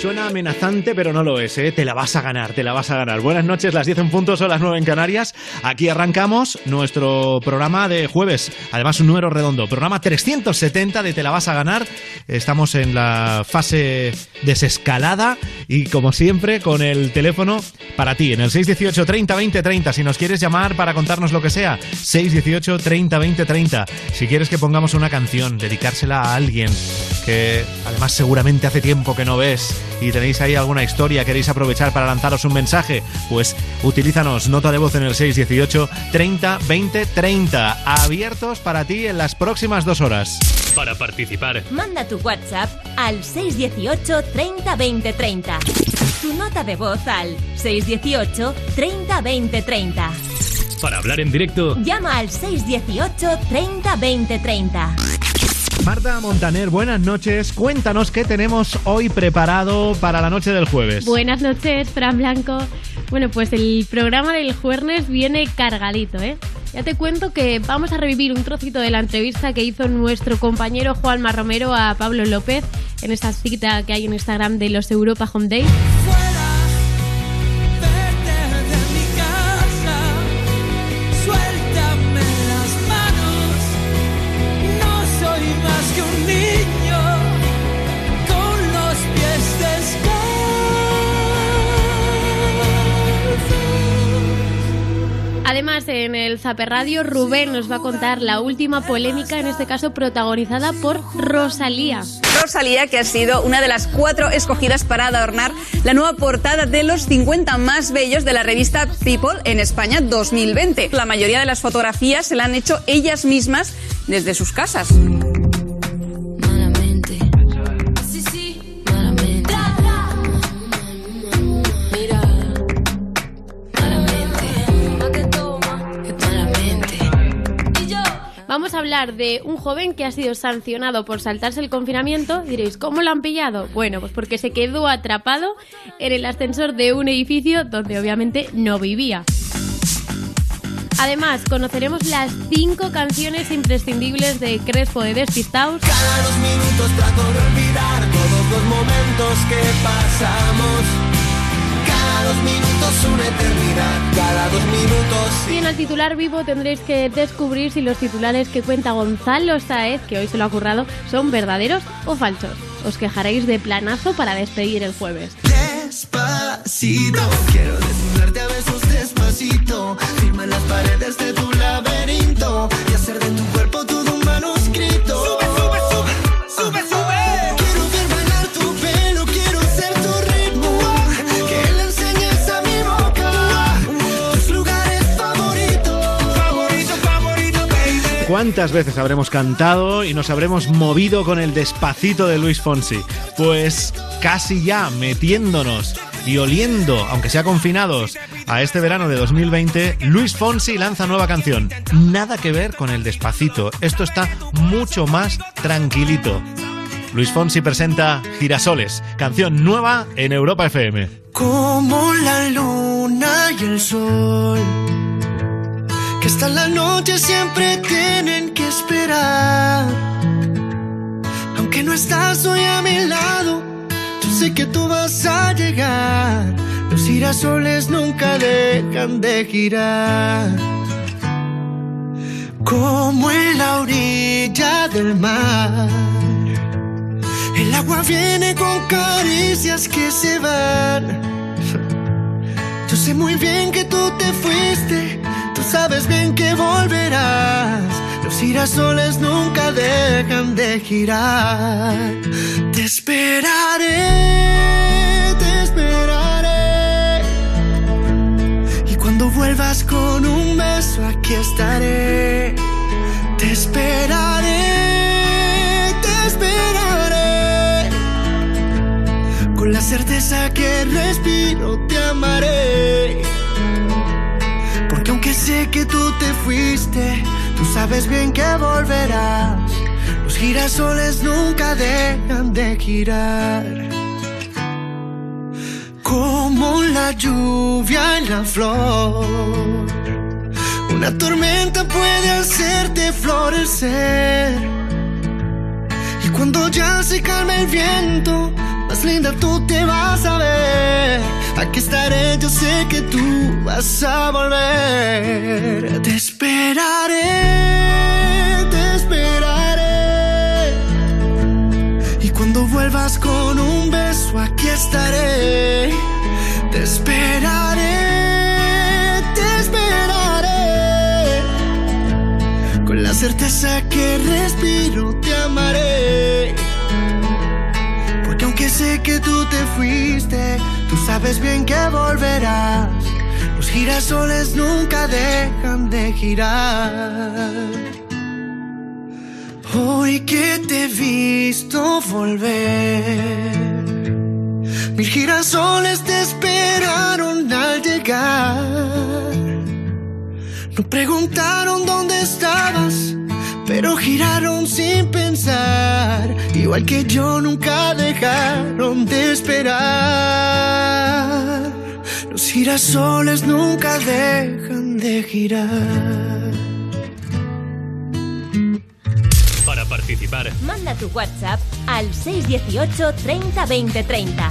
Suena amenazante, pero no lo es, ¿eh? Te la vas a ganar, te la vas a ganar. Buenas noches, las 10 en punto, son las 9 en Canarias. Aquí arrancamos nuestro programa de jueves, además un número redondo, programa 370 de Te la vas a ganar. Estamos en la fase desescalada y como siempre con el teléfono para ti, en el 618 30 20 30. Si nos quieres llamar para contarnos lo que sea, 618 30 20 30. Si quieres que pongamos una canción, dedicársela a alguien que además seguramente hace tiempo que no ves y tenéis ahí alguna historia, queréis aprovechar para lanzaros un mensaje, pues utilízanos nota de voz en el 618 30 20 30. Abiertos para ti en las próximas dos horas. Para participar, Manda tu WhatsApp al 618 30 20 30. Tu nota de voz al 618 30 20 30. para hablar en directo, Llama al 618 30 20 30. Marta Montaner, buenas noches. Cuéntanos qué tenemos hoy preparado para la noche del jueves. Buenas noches, Fran Blanco. Bueno, pues el programa del jueves viene cargadito, ¿eh? Ya te cuento que vamos a revivir un trocito de la entrevista que hizo nuestro compañero Juanma Romero a Pablo López en esa cita que hay en Instagram de los Europa Home Day. En el Zaper Radio, Rubén nos va a contar la última polémica, en este caso protagonizada por Rosalía. Rosalía, que ha sido una de las cuatro escogidas para adornar la nueva portada de los 50 más bellos de la revista People en España 2020. La mayoría de las fotografías se la han hecho ellas mismas desde sus casas. Hablar de un joven que ha sido sancionado por saltarse el confinamiento. Diréis, ¿cómo lo han pillado? Bueno, pues porque se quedó atrapado en el ascensor de un edificio donde obviamente no vivía. Además, conoceremos las cinco canciones imprescindibles de Crespo de Despistaos. Cada dos minutos una eternidad. Cada dos minutos. Y en el titular vivo tendréis que descubrir si los titulares que cuenta Gonzalo Saez, que hoy se lo ha currado, son verdaderos o falsos. Os quejaréis de planazo para despedir el jueves. Despacito, quiero desnudarte a besos despacito. Firma las paredes de tu laberinto y hacer de tu cuerpo todo un manuscrito. Sube, sube, sube, sube, sube. ¿Cuántas veces habremos cantado y nos habremos movido con el despacito de Luis Fonsi? Pues casi ya metiéndonos y oliendo, aunque sea confinados, a este verano de 2020, Luis Fonsi lanza nueva canción. Nada que ver con el despacito. Esto está mucho más tranquilito. Luis Fonsi presenta Girasoles, canción nueva en Europa FM. Como la luna y el sol, que hasta la noche siempre tienen Aunque no estás hoy a mi lado, yo sé que tú vas a llegar. Los girasoles nunca dejan de girar. Como en la orilla del mar. El agua viene con caricias que se van. Yo sé muy bien que tú te fuiste, tú sabes bien que volverás. Girasoles nunca dejan de girar. Te esperaré, te esperaré. Y cuando vuelvas con un beso, aquí estaré. Te esperaré, te esperaré. Con la certeza que respiro te amaré. Porque aunque sé que tú te fuiste, Tú sabes bien que volverás. Los girasoles nunca dejan de girar. Como la lluvia en la flor. Una tormenta puede hacerte florecer. Y cuando ya se calma el viento, más linda tú te vas a ver. Aquí estaré, yo sé que tú vas a volver. Te esperaré, te esperaré. Y cuando vuelvas con un beso, aquí estaré. Te esperaré, te esperaré. Con la certeza que respiro, te amaré. Porque aunque sé que tú te fuiste, Tú sabes bien que volverás. Los girasoles nunca dejan de girar. Hoy que te he visto volver, mis girasoles te esperaron al llegar. No preguntaron dónde estabas pero giraron sin pensar, igual que yo nunca dejaron de esperar. Los girasoles nunca dejan de girar. Para participar, manda tu WhatsApp al 618 30 20 30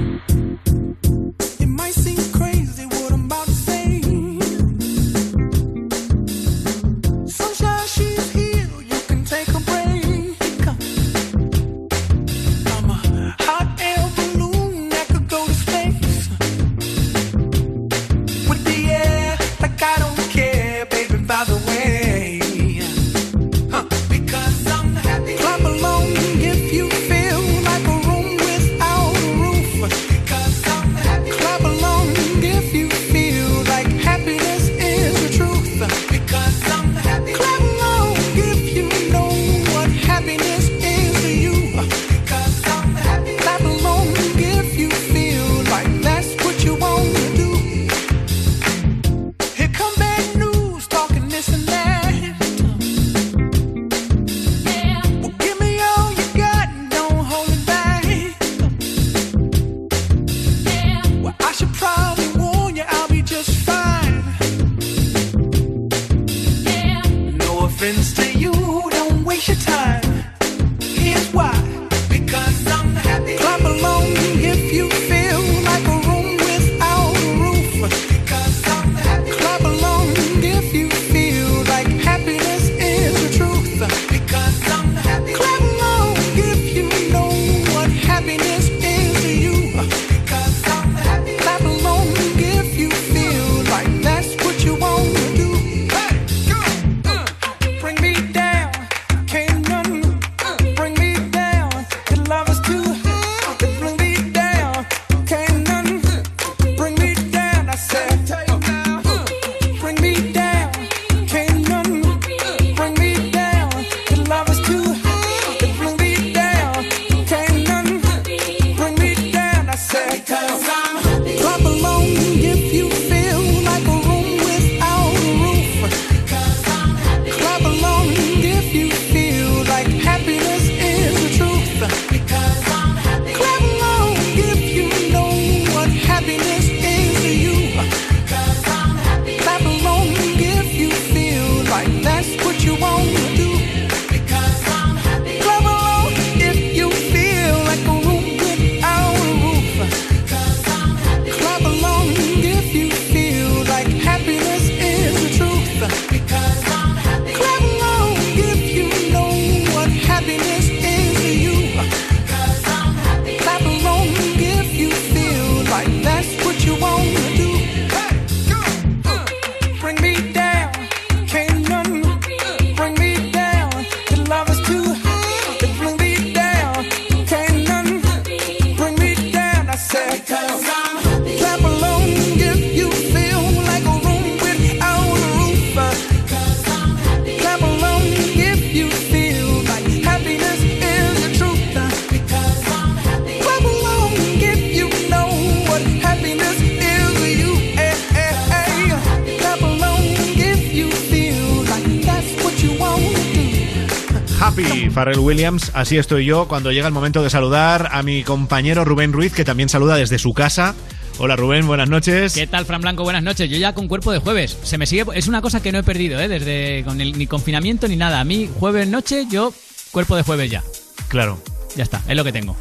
Williams. Así estoy yo cuando llega el momento de saludar a mi compañero Rubén Ruiz, que también saluda desde su casa. Hola Rubén, buenas noches. ¿Qué tal, Fran Blanco? Buenas noches. Yo ya con cuerpo de jueves. Se me sigue. Es una cosa que no he perdido, ¿eh? Desde con el, ni confinamiento ni nada. A mí, jueves noche, yo cuerpo de jueves ya. Claro. Ya está, es lo que tengo.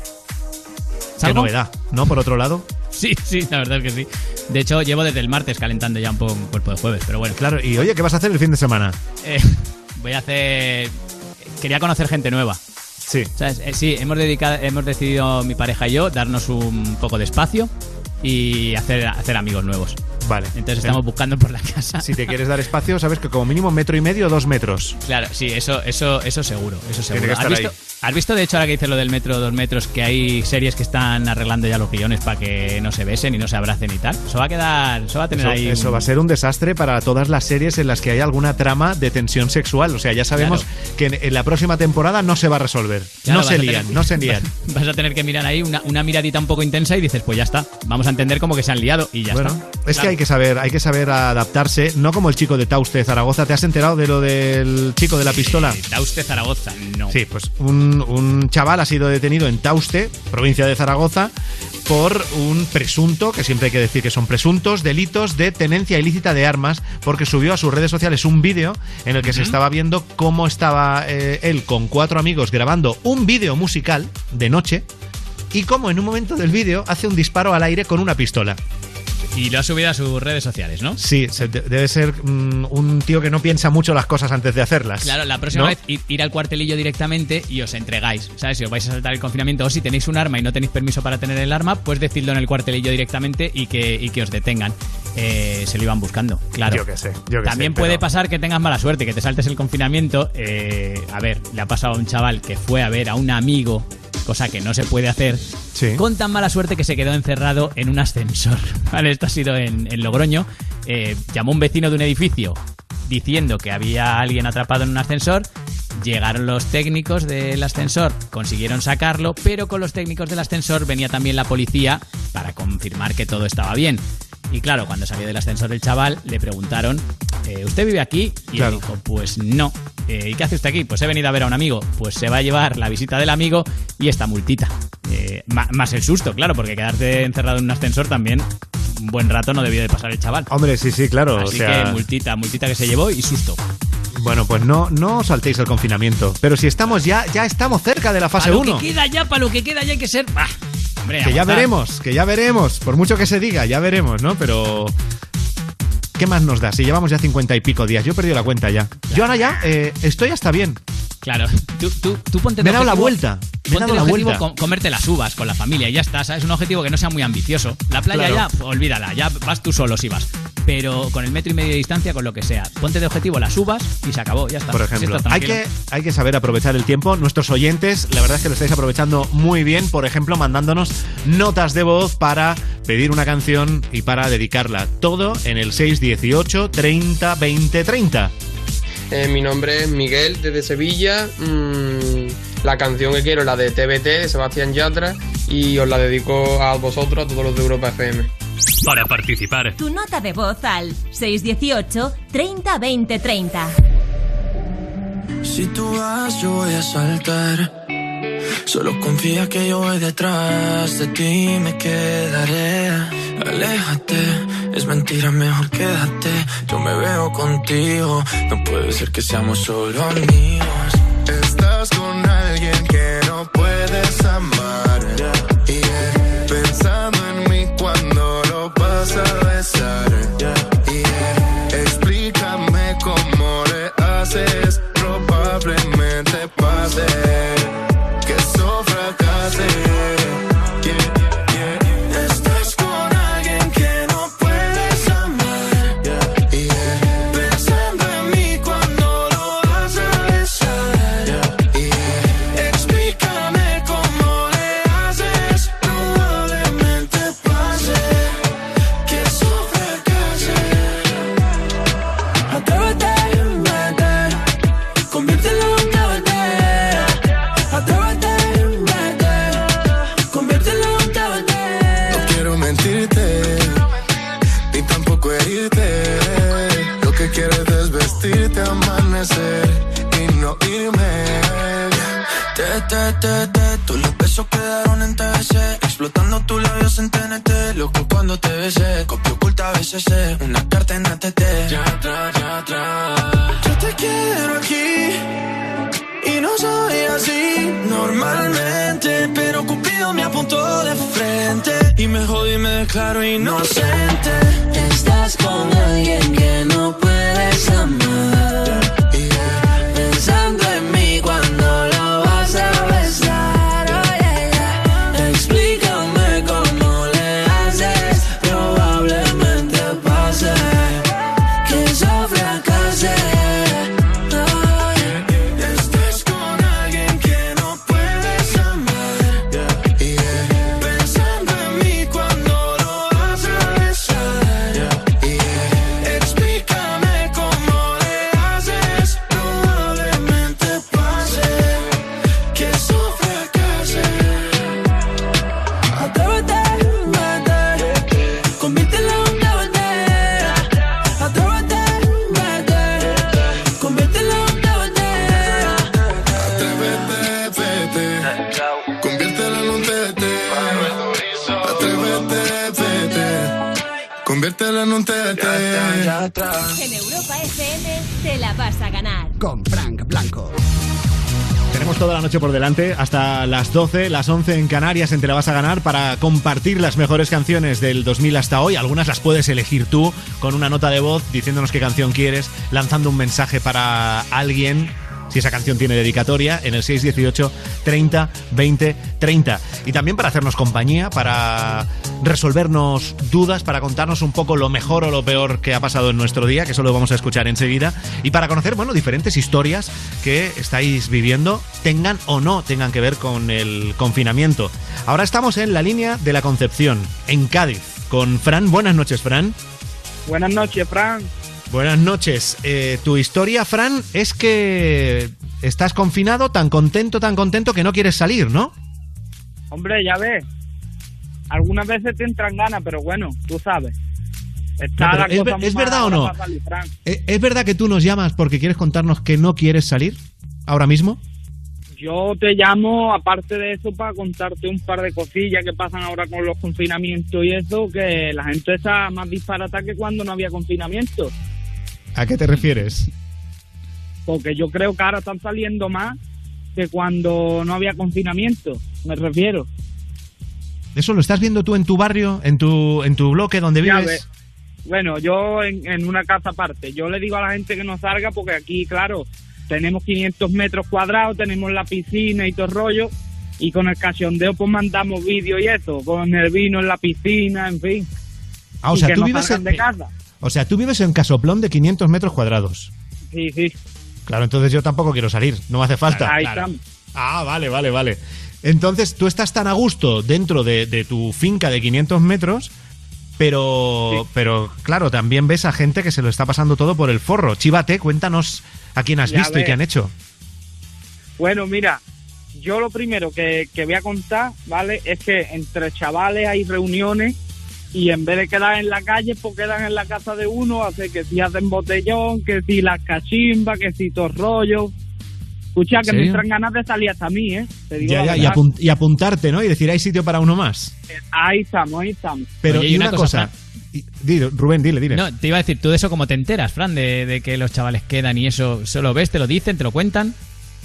Qué novedad, ¿no? Por otro lado. Sí, sí, la verdad es que sí. De hecho, llevo desde el martes calentando ya un poco con cuerpo de jueves, pero bueno. Claro, y oye, ¿qué vas a hacer el fin de semana? Eh, voy a hacer. Quería conocer gente nueva. Sí. ¿Sabes? Eh, sí, hemos, dedicado, hemos decidido mi pareja y yo darnos un poco de espacio y hacer, hacer amigos nuevos. Vale. Entonces estamos buscando por la casa. Si te quieres dar espacio, sabes que como mínimo metro y medio o dos metros. Claro, sí, eso, eso, eso seguro, eso seguro. que estar ¿Has, visto, ahí. Has visto, de hecho, ahora que dices lo del metro, dos metros, que hay series que están arreglando ya los guiones para que no se besen y no se abracen y tal? Eso va a quedar, eso va a tener Eso, ahí. eso un- va a ser un desastre para todas las series en las que hay alguna trama de tensión sexual. O sea, ya sabemos que en, en la próxima temporada no se va a resolver. Claro, no se lían, tener- no se lían. Vas a tener que mirar ahí una, una miradita un poco intensa y dices, pues ya está. Vamos a entender como que se han liado y ya bueno, está. Es que hay que saber, hay que saber adaptarse, no como el chico de Tauste, Zaragoza. ¿Te has enterado de lo del chico de la pistola? Eh, Tauste Zaragoza, no. Sí, pues un, un chaval ha sido detenido en Tauste, provincia de Zaragoza, por un presunto, que siempre hay que decir que son presuntos, delitos de tenencia ilícita de armas, porque subió a sus redes sociales un vídeo en el que se estaba viendo cómo estaba eh, él con cuatro amigos grabando un vídeo musical de noche y cómo en un momento del vídeo hace un disparo al aire con una pistola. Y lo ha subido a sus redes sociales, ¿no? Sí, se- debe ser mm, un tío que no piensa mucho las cosas antes de hacerlas. Claro, la próxima ¿no? vez ir, ir al cuartelillo directamente y os entregáis. ¿Sabes? Si os vais a saltar el confinamiento o si tenéis un arma y no tenéis permiso para tener el arma, pues decidlo en el cuartelillo directamente y que, y que os detengan. Eh, se lo iban buscando, claro. Yo qué sé, yo qué También sé, puede pero- pasar que tengas mala suerte, que te saltes el confinamiento. Eh, a ver, le ha pasado a un chaval que fue a ver a un amigo, cosa que no se puede hacer, Sí. con tan mala suerte que se quedó encerrado en un ascensor. Vale, esto ha sido en, en Logroño. Eh, llamó un vecino de un edificio diciendo que había alguien atrapado en un ascensor. Llegaron los técnicos del ascensor, consiguieron sacarlo, pero con los técnicos del ascensor venía también la policía para confirmar que todo estaba bien. Y claro, cuando salió del ascensor el chaval, le preguntaron, eh, ¿usted vive aquí? Y Claro. él dijo, pues no. Eh, ¿Y qué hace usted aquí? Pues he venido a ver a un amigo. Pues se va a llevar la visita del amigo y esta multita. Eh, más el susto, claro, porque quedarte encerrado en un ascensor también un buen rato no debió de pasar el chaval. Hombre, sí, sí, claro. Así o sea, que multita, multita que se llevó y susto. Bueno, pues no, no os saltéis el confinamiento. Pero si estamos ya, ya estamos cerca de la fase Para lo 1. que queda ya, para lo que queda ya hay que ser... Bah, hombre, Que ya veremos, que ya veremos. Por mucho que se diga, ya veremos, ¿no? Pero. ¿Qué más nos da? Si llevamos ya cincuenta y pico días. Yo he perdido la cuenta ya. Yo ahora ya eh, estoy hasta bien. Claro, tú, tú, tú ponte Me he dado la vuelta. Me he Ponte dado de la objetivo vuelta. com- comerte las uvas con la familia y ya está, ¿sabes? Un objetivo que no sea muy ambicioso. La playa Claro. ya, olvídala, ya vas tú solo si vas. Pero con el metro y medio de distancia, con lo que sea. Ponte de objetivo las uvas y se acabó, ya está. Por ejemplo, hay que, hay que saber aprovechar el tiempo. Nuestros oyentes, la verdad es que lo estáis aprovechando muy bien. Por ejemplo, mandándonos notas de voz para pedir una canción y para dedicarla. Todo en el 618 30 20 30. Eh, mi nombre es Miguel desde Sevilla. Mm, la canción que quiero es la de TBT de Sebastián Yatra y os la dedico a vosotros, a todos los de Europa FM. Para participar, Tu nota de voz al 618 30 20 30. Si tú vas, yo voy a saltar. Solo confía que yo voy detrás de ti, me quedaré. Aléjate, es mentira, mejor quédate. Yo me veo contigo, no puede ser que seamos solo amigos. Estás con alguien que no puedes amar. Yeah. Pensando en mí cuando lo vas a besar. hacer y no irme. Te, te, te, te, todos los besos quedaron en TBC. Explotando tus labios en TNT, loco cuando te besé. Copia oculta BCC, eh, una carta en ATT. Ya atrás, ya atrás. Yo te quiero aquí y no soy así normalmente. Pero Cupido me apuntó de frente y me jodí, me declaro inocente. Estás con alguien que no toda la noche por delante, hasta las 12, las 11 en Canarias en Te la vas a ganar para compartir las mejores canciones del 2000 hasta hoy. Algunas las puedes elegir tú con una nota de voz diciéndonos qué canción quieres, lanzando un mensaje para alguien. Si esa canción tiene dedicatoria, en el 618 30 20 30. Y también para hacernos compañía, para resolvernos dudas, para contarnos un poco lo mejor o lo peor que ha pasado en nuestro día, que eso lo vamos a escuchar enseguida. Y para conocer, bueno, diferentes historias que estáis viviendo, tengan o no tengan que ver con el confinamiento. Ahora estamos en la línea de la Concepción, en Cádiz, con Fran. Buenas noches, Fran. Buenas noches, Fran. Buenas noches. Eh, tu historia, Fran, es que estás confinado, tan contento, tan contento que no quieres salir, ¿no? Hombre, ya ves. Algunas veces te entran ganas, pero bueno, tú sabes. Está No, pero la ¿es cosa es verdad o no? Fran. ¿E- ¿Es verdad que tú nos llamas porque quieres contarnos que no quieres salir ahora mismo? Yo te llamo, aparte de eso, para contarte un par de cosillas que pasan ahora con los confinamientos y eso, que la gente está más disparata que cuando no había confinamiento. ¿A qué te refieres? Porque yo creo que ahora están saliendo más que cuando no había confinamiento, me refiero. ¿Eso lo estás viendo tú en tu barrio, en tu, en tu bloque donde Ya vives? ves. Bueno, yo en, en una casa aparte, yo le digo a la gente que no salga porque aquí, claro, tenemos 500 metros cuadrados, tenemos la piscina y todo el rollo, y con el cachondeo pues mandamos vídeos y eso, con el vino en la piscina, en fin. Ah, o Y sea, que tú no vives en, de casa. o sea, tú vives en Casoplón de 500 metros cuadrados. Sí, sí. Claro, entonces yo tampoco quiero salir, no me hace falta. Ahí Claro. estamos. Ah, vale, vale, vale. Entonces tú estás tan a gusto dentro de, de tu finca de 500 metros, pero, pero claro, también ves a gente que se lo está pasando todo por el forro. Chívate, cuéntanos a quién has Ya visto y qué han hecho. Bueno, mira, yo lo primero que, que voy a contar, ¿vale? Es que entre chavales hay reuniones y en vez de quedar en la calle, pues quedan en la casa de uno, hace que si hacen botellón, que si las cachimbas, que si todo rollo. Escucha, que me entran ganas de salir hasta a mí, ¿eh? Te digo Ya, ya, y, apun- y apuntarte, ¿no? Y decir, hay sitio para uno más. Ahí estamos, ahí estamos. Pero Oye, y una, cosa, y- Rubén, dile, dile. No, te iba a decir, ¿tú de eso cómo te enteras, Fran? De, de que los chavales quedan y eso, ¿se lo ves, te lo dicen, te lo cuentan?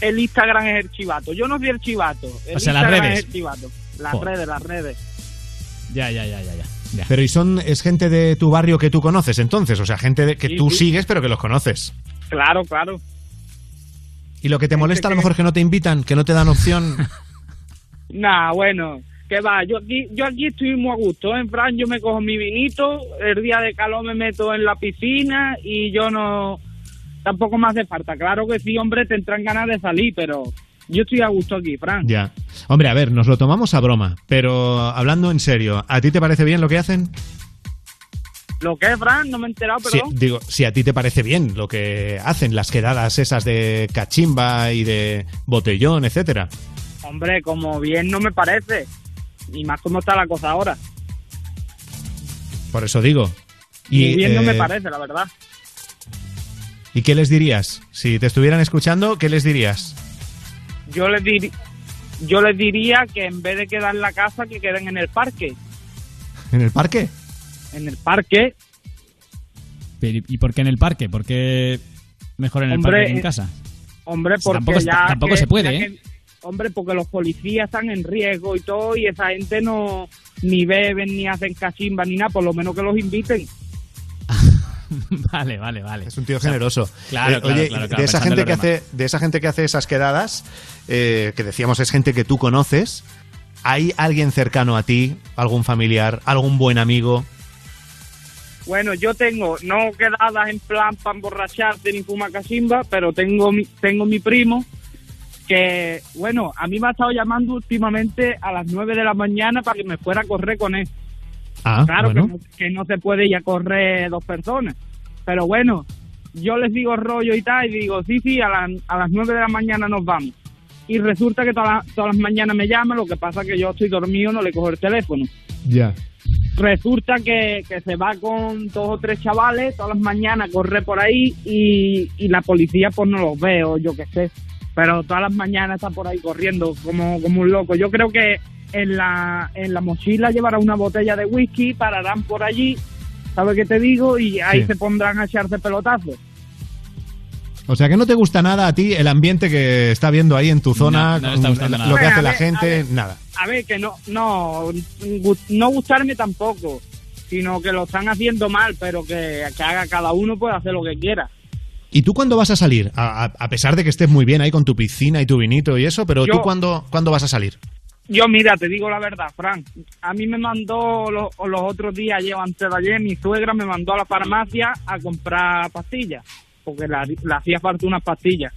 El Instagram es el chivato. Yo no soy el chivato. El O sea, las Instagram redes. es el chivato. Las Joder. redes, las redes. Ya, ya, ya, ya, ya. ya. Pero y son es gente de tu barrio que tú conoces entonces, o sea, gente de- que Sí, tú sí. sigues pero que los conoces. Claro, claro. Y lo que te Gente molesta a lo mejor es que no te invitan, que no te dan opción. Nah, bueno, que va, yo aquí, yo aquí estoy muy a gusto, ¿eh? en Fran, yo me cojo mi vinito, el día de calor me meto en la piscina y yo no, tampoco me hace falta, claro que sí, hombre, te entran ganas de salir, pero yo estoy a gusto aquí, Fran. ya. Hombre, a ver, nos lo tomamos a broma, pero hablando en serio, ¿a ti te parece bien lo que hacen? ¿Lo que es, Fran? No me he enterado, Si, perdón. digo, si a ti te parece bien lo que hacen, las quedadas esas de cachimba y de botellón, etcétera. Hombre, como bien no me parece, y más como está la cosa ahora. Por eso digo. Y bien no me eh, parece, la verdad. ¿Y qué les dirías? Si te estuvieran escuchando, ¿qué les dirías? Yo les diría, yo les diría que en vez de quedar en la casa, que queden en el parque. ¿En el parque? En el parque, Pero, ¿Y por qué en el parque? ¿Por qué mejor en el Hombre, parque que en casa? hombre, porque tampoco ya... tampoco que- se puede, ya ¿eh? que- hombre, porque los policías están en riesgo y todo, y esa gente no ni beben, ni hacen cachimba, ni nada, por lo menos que los inviten. vale, vale, vale. Es un tío generoso. Claro, Eh, claro, oye, claro, claro, de esa gente en que hace, de esa gente que hace esas quedadas, eh, que decíamos es gente que tú conoces. ¿Hay alguien cercano a ti, algún familiar, algún buen amigo? Bueno, yo tengo, no quedadas en plan para emborracharte ni fumar cachimba, pero tengo mi, tengo mi primo que, bueno, a mí me ha estado llamando últimamente a las 9 de la mañana para que me fuera a correr con él. Ah, claro bueno. que, no, que no se puede ir a correr dos personas. Pero bueno, yo les digo rollo y tal, y digo, sí, sí, a, la- a las 9 de la mañana nos vamos. Y resulta que todas las- todas las mañanas me llama, lo que pasa que yo estoy dormido, no le cojo el teléfono. Ya. Resulta que, que se va con dos o tres chavales todas las mañanas, corre por ahí y, y la policía pues no los ve o yo qué sé. Pero todas las mañanas está por ahí corriendo como, como un loco. Yo creo que en la, en la mochila llevará una botella de whisky, pararán por allí, ¿sabes qué te digo? Y ahí Sí. se pondrán a echarse pelotazos. O sea que no te gusta nada a ti el ambiente que está viendo ahí en tu zona, No, no le está con gustando nada. lo que hace la gente, a ver. nada. A ver, que no, no, no gustarme tampoco, sino que lo están haciendo mal, pero que, que haga cada uno puede hacer lo que quiera. ¿Y tú cuándo vas a salir? A, a- a pesar de que estés muy bien ahí con tu piscina y tu vinito y eso, pero Yo- tú cuándo, cuándo vas a salir? Yo, mira, te digo la verdad, Frank. A mí me mandó los, los otros días, yo antes de ayer, mi suegra me mandó a la farmacia a comprar pastillas, porque la- le hacía falta unas pastillas.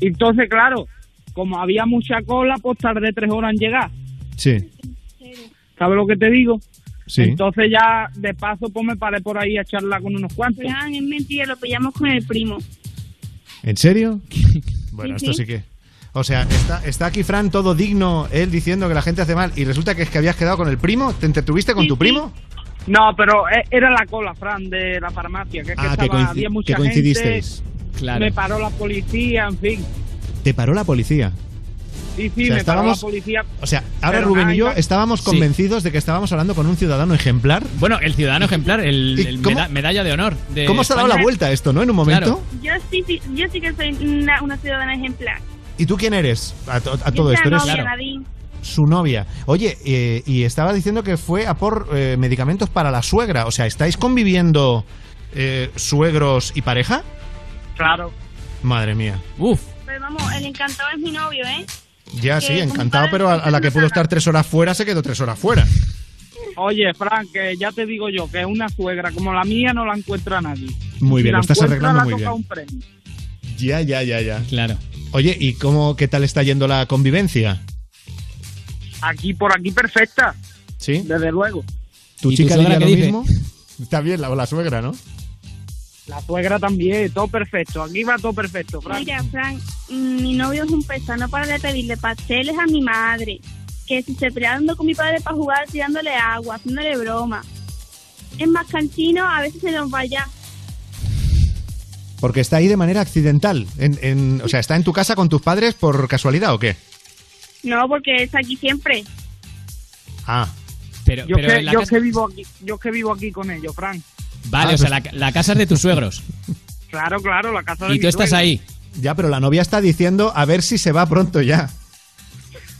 Y Entonces, claro, como había mucha cola, pues tardé tres horas en llegar. Sí, ¿Sabes lo que te digo? sí. Entonces ya, de paso, pues me paré por ahí a charlar con unos cuantos. Fran, es mentira, lo pillamos con el primo. ¿En serio? Bueno, Sí, esto sí. sí que... O sea, está, está aquí Fran todo digno, él diciendo que la gente hace mal y resulta que es que habías quedado con el primo, ¿te entretuviste con Sí, tu sí. primo? No, pero e- era la cola, Fran, de la farmacia, que es Ah, que, estaba, coinci- había que mucha coincidisteis. gente, Claro. me paró la policía, en fin. Te paró la policía. Sí, sí, O sea, me paró la policía. O sea, ahora Pero Rubén nada, y yo estábamos Sí. convencidos de que estábamos hablando con un ciudadano ejemplar. Bueno, el ciudadano ejemplar, el, ¿Y el cómo- meda- medalla de honor. De ¿Cómo se ha dado la vuelta esto, no? En un momento. Yo sí, sí, yo sí que soy una, una ciudadana ejemplar. ¿Y tú quién eres? A, to- a Yo todo soy esto. la Eres novia, Claro. Su novia. Oye, eh, y estaba diciendo que fue a por eh, medicamentos para la suegra. O sea, ¿estáis conviviendo eh, suegros y pareja? Claro. Madre mía. Uf, Pero vamos, el encantado es mi novio, ¿eh? Ya, Que sí, encantado, pero a, a la que pudo estar tres horas fuera, se quedó tres horas fuera. Oye, Frank, que ya te digo yo, que una suegra como la mía no la encuentra nadie. Muy bien, lo estás arreglando la muy toca bien. un premio. Ya, ya, ya, ya. claro. Oye, ¿y cómo, qué tal está yendo la convivencia? Aquí, por aquí, perfecta, ¿Sí? desde luego. ¿Tu ¿Y tu chica suegra diría lo dice? mismo? Está bien, la, la suegra, ¿no? La suegra también, todo perfecto. Aquí va todo perfecto, Frank. Mira, Frank, mm, mi novio es un pesado, no para de pedirle pasteles a mi madre. Que si se peleando con mi padre para jugar, tirándole agua, haciéndole broma. Es más canchino, a veces se nos vaya. Porque está ahí de manera accidental. En, en- o sea, ¿está en tu casa con tus padres por casualidad o qué? No, porque es aquí siempre. Ah, Pero, Yo, pero que, en la yo casa- que vivo aquí, yo que vivo aquí con ellos, Frank. Vale, Ah, o sea, pues- la, la casa es de tus suegros. Claro, claro, la casa de y mi tú estás ahí. ya, pero la novia está diciendo a ver si se va pronto ya.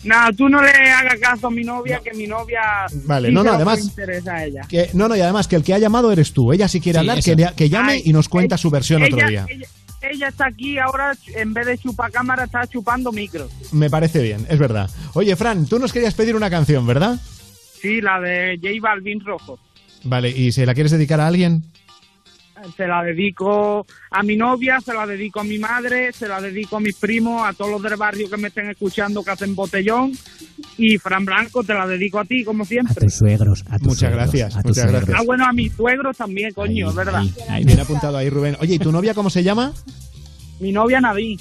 Nada, tú no le hagas caso a mi novia, que mi novia. Vale, sí no, no, además- interesa a ella. Que, no, no, y además que el que ha llamado eres tú. Ella si quiere Sí, hablar, que, que llame Ay, y nos cuenta ella- su versión otro día. Ella, ella está aquí ahora, en vez de chupar cámara, está chupando micro. Me parece bien, es verdad. Oye, Fran, tú nos querías pedir una canción, ¿verdad? Sí, la de J Balvin Rojo. Vale, ¿y se la quieres dedicar a alguien? Se la dedico a mi novia, se la dedico a mi madre, se la dedico a mis primos, a todos los del barrio que me estén escuchando que hacen botellón. Y Fran Blanco, te la dedico a ti, como siempre. suegros, a Muchas gracias, muchas gracias. Ah, bueno, a mis suegros también, coño, es verdad. Bien apuntado ahí, Rubén. Oye, ¿y tu novia cómo se llama? Mi novia Nadine.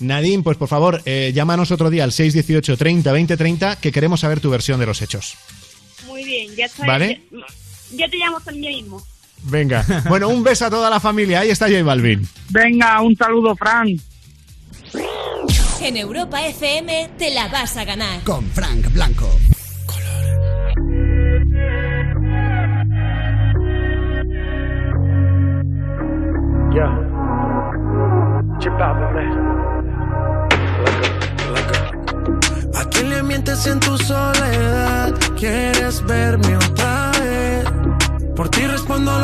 Nadine, pues por favor, eh, llámanos otro día al 618 30 20 30 que queremos saber tu versión de los hechos. Muy bien, ya está. Vale. Ya, ya te llamo también mismo. Venga. Bueno, un beso a toda la familia. Ahí está J Balvin. Venga, un saludo, Fran. En Europa FM te la vas a ganar. Con Frank Blanco. Yeah. Chipápame. ¿A quién le mientes en tu soledad? ¿Quieres verme otra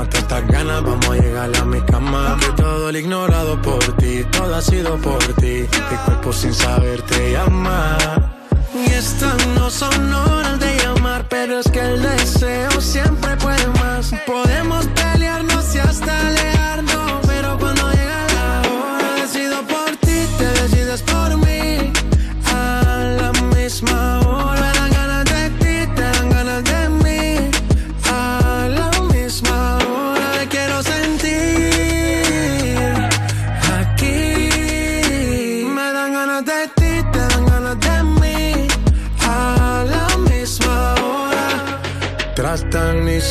Mata estas ganas, vamos a llegar a mi cama. Que todo el ignorado por ti, todo ha sido por ti. Mi cuerpo sin saber te llama. Y estas no son horas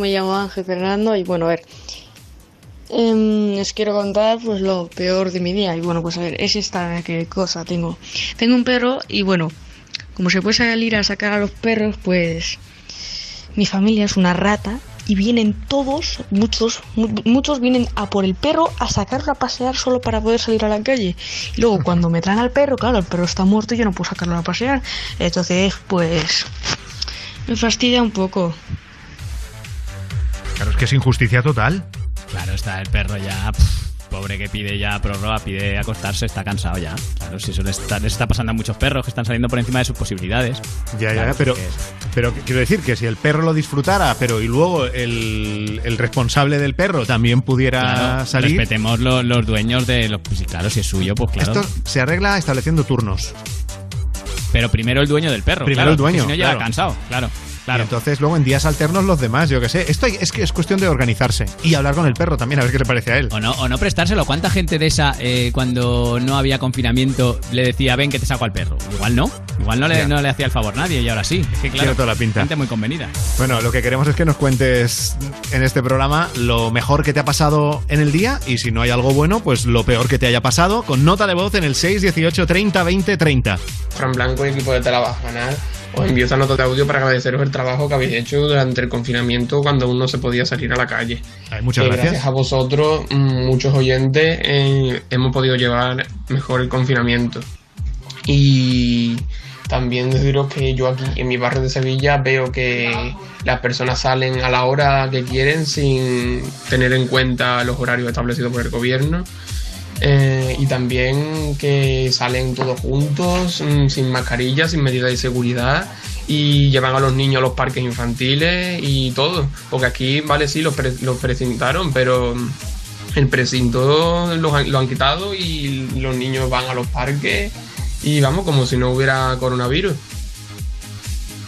Me llamo Ángel Fernando y bueno a ver, em, os quiero contar pues lo peor de mi día y bueno pues a ver, es esta que cosa tengo. Tengo un perro y bueno, como se puede salir a sacar a los perros pues mi familia es una rata y vienen todos, muchos, mu- muchos vienen a por el perro a sacarlo a pasear solo para poder salir a la calle. Y luego cuando me traen al perro, claro, el perro está muerto y yo no puedo sacarlo a pasear. Entonces pues me fastidia un poco. Claro, es que es injusticia total. Claro, está el perro ya. pobre que pide ya prórroga, pide acostarse, está cansado ya. Claro, si eso le está, le está pasando a muchos perros que están saliendo por encima de sus posibilidades. Ya, ya, Claro, pero, que es- pero quiero decir que si el perro lo disfrutara, pero y luego el, el responsable del perro también pudiera Claro, salir. Respetemos lo- los dueños de los. Pues, claro, si es suyo, pues claro. Esto se arregla estableciendo turnos. Pero primero el dueño del perro. Primero claro, el dueño, Si no llega cansado, claro. Y entonces luego en días alternos los demás, yo que sé. Esto es que es cuestión de organizarse y hablar con el perro también, a ver qué le parece a él. O no, o no prestárselo. ¿Cuánta gente de esa, eh, cuando no había confinamiento, le decía, ven que te saco al perro? Igual no. Igual no le, no le hacía el favor nadie y ahora sí. Es que claro, Tiene toda la pinta. gente muy convenida. Bueno, lo que queremos es que nos cuentes en este programa lo mejor que te ha pasado en el día y si no hay algo bueno, pues lo peor que te haya pasado con nota de voz en el 618 30 20 30. Fran Blanco y equipo de a ganar. Os envío esta nota de audio para agradeceros el trabajo que habéis hecho durante el confinamiento cuando aún no se podía salir a la calle. muchas Eh, gracias. a vosotros, mm, muchos oyentes, eh, hemos podido llevar mejor el confinamiento. Y también deciros que yo aquí en mi barrio de Sevilla veo que las personas salen a la hora que quieren sin tener en cuenta los horarios establecidos por el gobierno. Eh, y también que salen todos juntos, mm, sin mascarilla, sin medidas de seguridad y llevan a los niños a los parques infantiles y todo. Porque aquí, vale, sí, los, pre- los precintaron, pero mm, el precinto lo han, lo han quitado y los niños van a los parques y vamos, como si no hubiera coronavirus.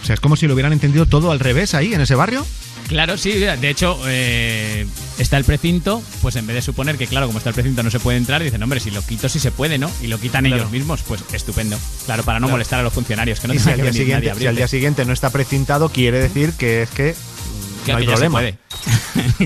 O sea, es como si lo hubieran entendido todo al revés ahí, en ese barrio. Claro, sí, de hecho, eh, está el precinto, pues en vez de suponer que, claro, como está el precinto no se puede entrar, dicen, hombre, si lo quito sí se puede, ¿no? Y lo quitan Claro. ellos mismos, pues estupendo. Claro, para no Claro. molestar a los funcionarios, que no y si al, que día venir siguiente, nadie a si al día siguiente no está precintado, quiere decir que es que no hay que ya se problema. puede.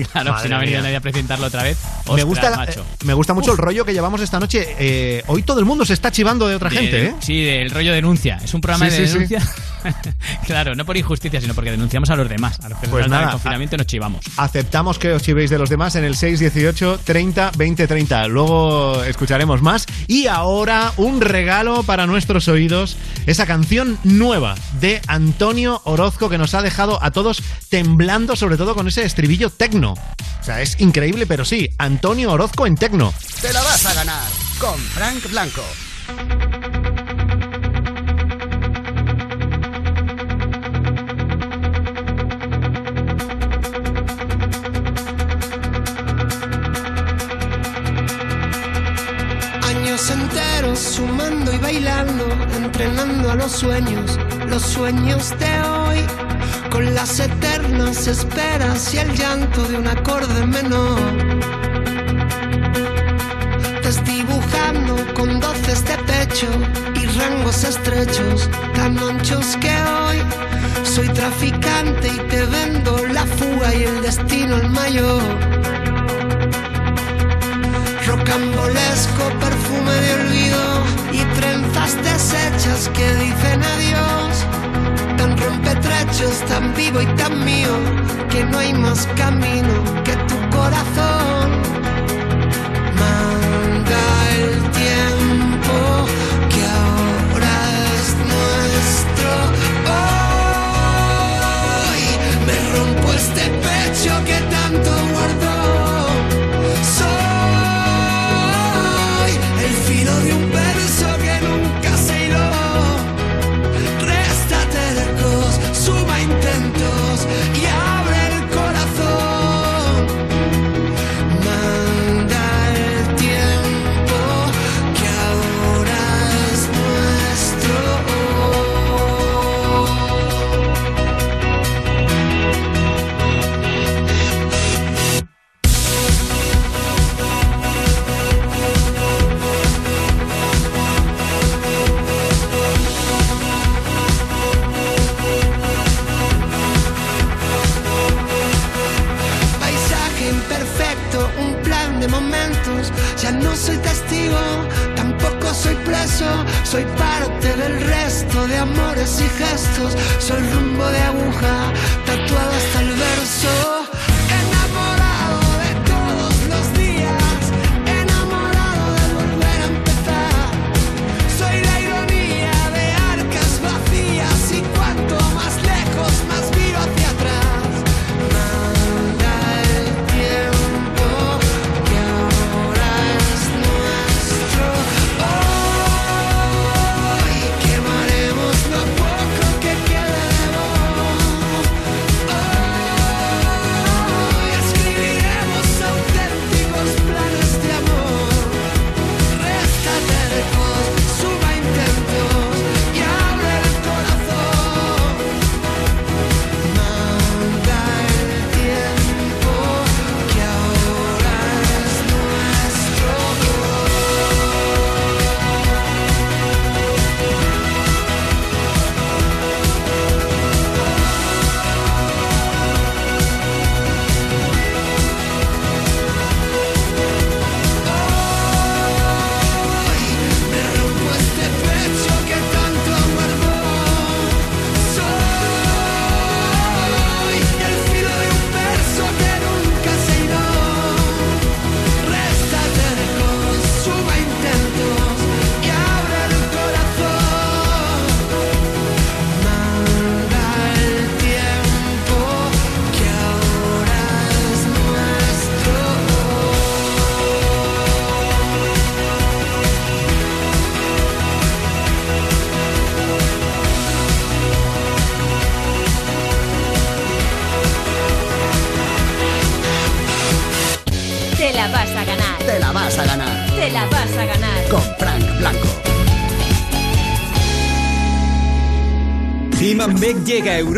claro, Madre si no ha venido mía. nadie a precintarlo otra vez. Me gusta, macho. eh, me gusta mucho el rollo que llevamos esta noche. Eh, hoy todo el mundo se está chivando de otra De- gente, ¿eh? Sí, del rollo denuncia. Es un programa Sí, de sí, sí. claro, no por injusticia, sino porque denunciamos a los demás. A los que Pues nada, el confinamiento nos chivamos. Aceptamos que os chivéis de los demás en el 618 30 20 30. Luego escucharemos más. Y ahora un regalo para nuestros oídos. Esa canción nueva de Antonio Orozco que nos ha dejado a todos temblando, sobre todo con ese estribillo tecno. O sea, es increíble, pero sí, Antonio Orozco en tecno. Te la vas a ganar con Frank Blanco. Sumando y bailando, entrenando a los sueños, los sueños de hoy, con las eternas esperas y el llanto de un acorde menor. Desdibujando con doces de pecho y rangos estrechos, tan anchos que hoy soy traficante y te vendo la fuga y el destino el mayor rocambolesco perfume de olvido y trenzas deshechas que dicen adiós. Tan rompetrechos, tan vivo y tan mío, que no hay más camino que tu corazón. Manda el tiempo que ahora es nuestro. Hoy me rompo este pecho que tanto tampoco soy preso. Soy parte del resto de amores y gestos. Soy rumbo de aguja, tatuado hasta el verso.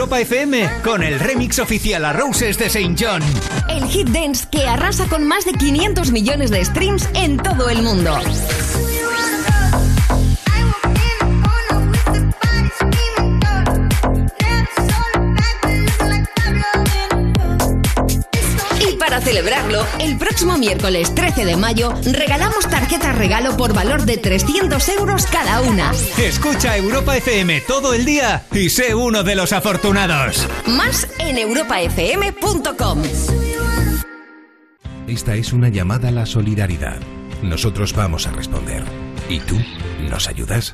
Europa con el remix oficial a Roses de St. John. El hit dance que arrasa con más de 500 millones de streams en todo el mundo. Celebrarlo, el próximo miércoles 13 de mayo regalamos tarjetas regalo por valor de 300 euros cada una. Escucha Europa FM todo el día y sé uno de los afortunados. Más en europafm.com. Esta es una llamada a la solidaridad. Nosotros vamos a responder. ¿Y tú? ¿Nos ayudas?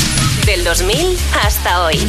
Del 2000 hasta hoy.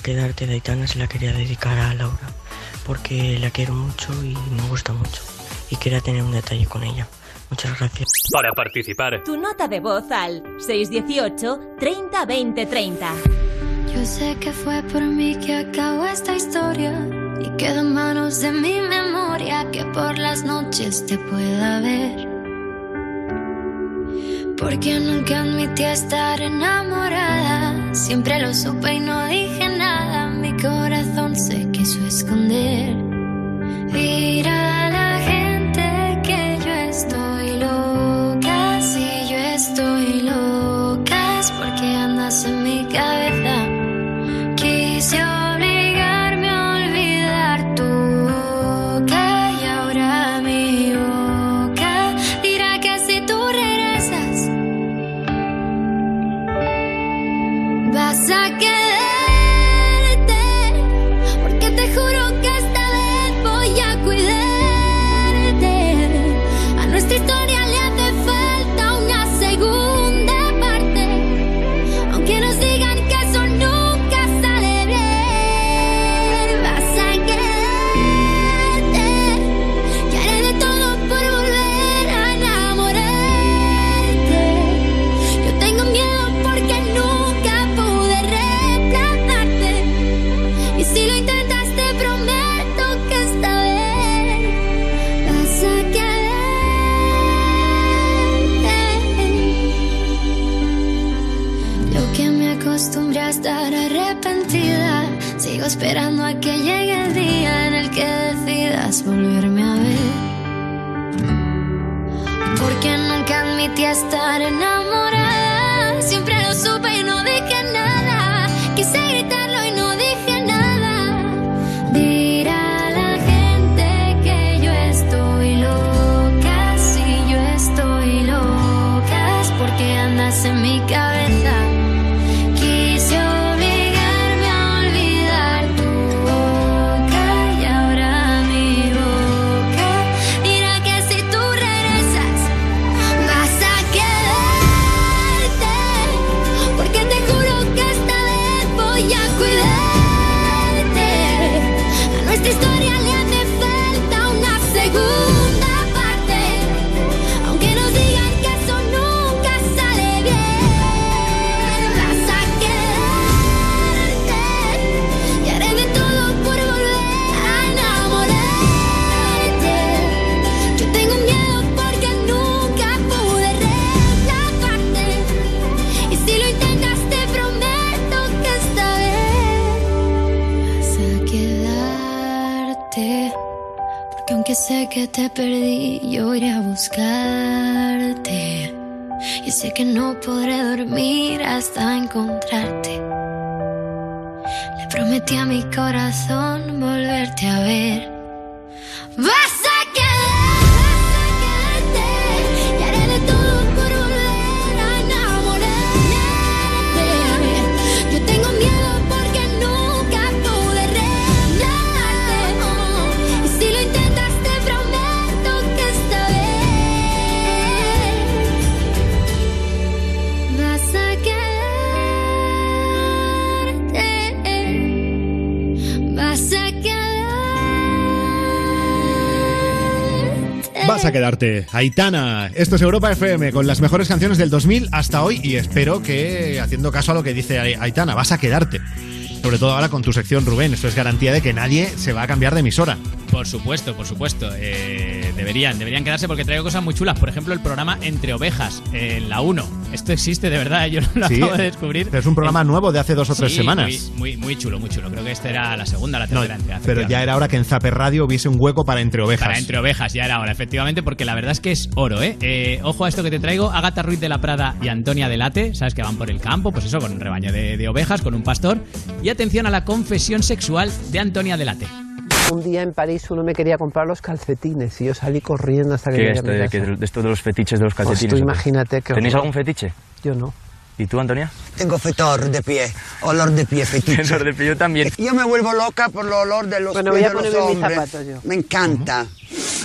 Quedarte de Aitana, se la quería dedicar a Laura, porque la quiero mucho y me gusta mucho. Y quería tener un detalle con ella. Muchas gracias. Para participar, Tu nota de voz al 618 30 20 30. Yo sé que fue por mí que acabó esta historia y quedó en manos de mi memoria que por las noches te pueda ver. Porque nunca admití estar enamorada, siempre lo supe y no Aitana, esto es Europa FM con las mejores canciones del 2000 hasta hoy y espero que, haciendo caso a lo que dice Aitana, vas a quedarte. Sobre todo ahora con tu sección, Rubén. Esto es garantía de que nadie se va a cambiar de emisora. Por supuesto, por supuesto. Eh, deberían, deberían quedarse porque traigo cosas muy chulas. Por ejemplo, el programa Entre Ovejas, en la 1. Esto existe de verdad, yo lo Sí, acabo de descubrir. Es un programa nuevo de hace dos o tres Sí, semanas. Muy, muy, muy chulo, muy chulo. Creo que esta era la segunda, la tercera entrega. Pero ya era hora que en Zaper Radio hubiese un hueco para Entre Ovejas. Para entre ovejas, ya era hora, efectivamente, porque la verdad es que es oro, ¿eh? Eh, Ojo a esto que te traigo, Agata Ruiz de la Prada y Antonia Delate, sabes que van por el campo, pues eso, con un rebaño de, de ovejas, con un pastor. Y atención a la confesión sexual de Antonia Delate. Un día en París uno me quería comprar los calcetines y yo salí corriendo hasta que ¿Qué llegué a esto mi de, casa. que- de esto de los fetiches de los Pues calcetines? tú o qué? imagínate que ¿Tenéis algún fetiche? Yo no. ¿Y tú, Antonia? Tengo fetor de pie, olor de pie, fetiche. Olor de pie, yo también. Yo me vuelvo loca por el olor de los Bueno, pies voy a de los ponerme mis hombres. zapatos yo. Me encanta.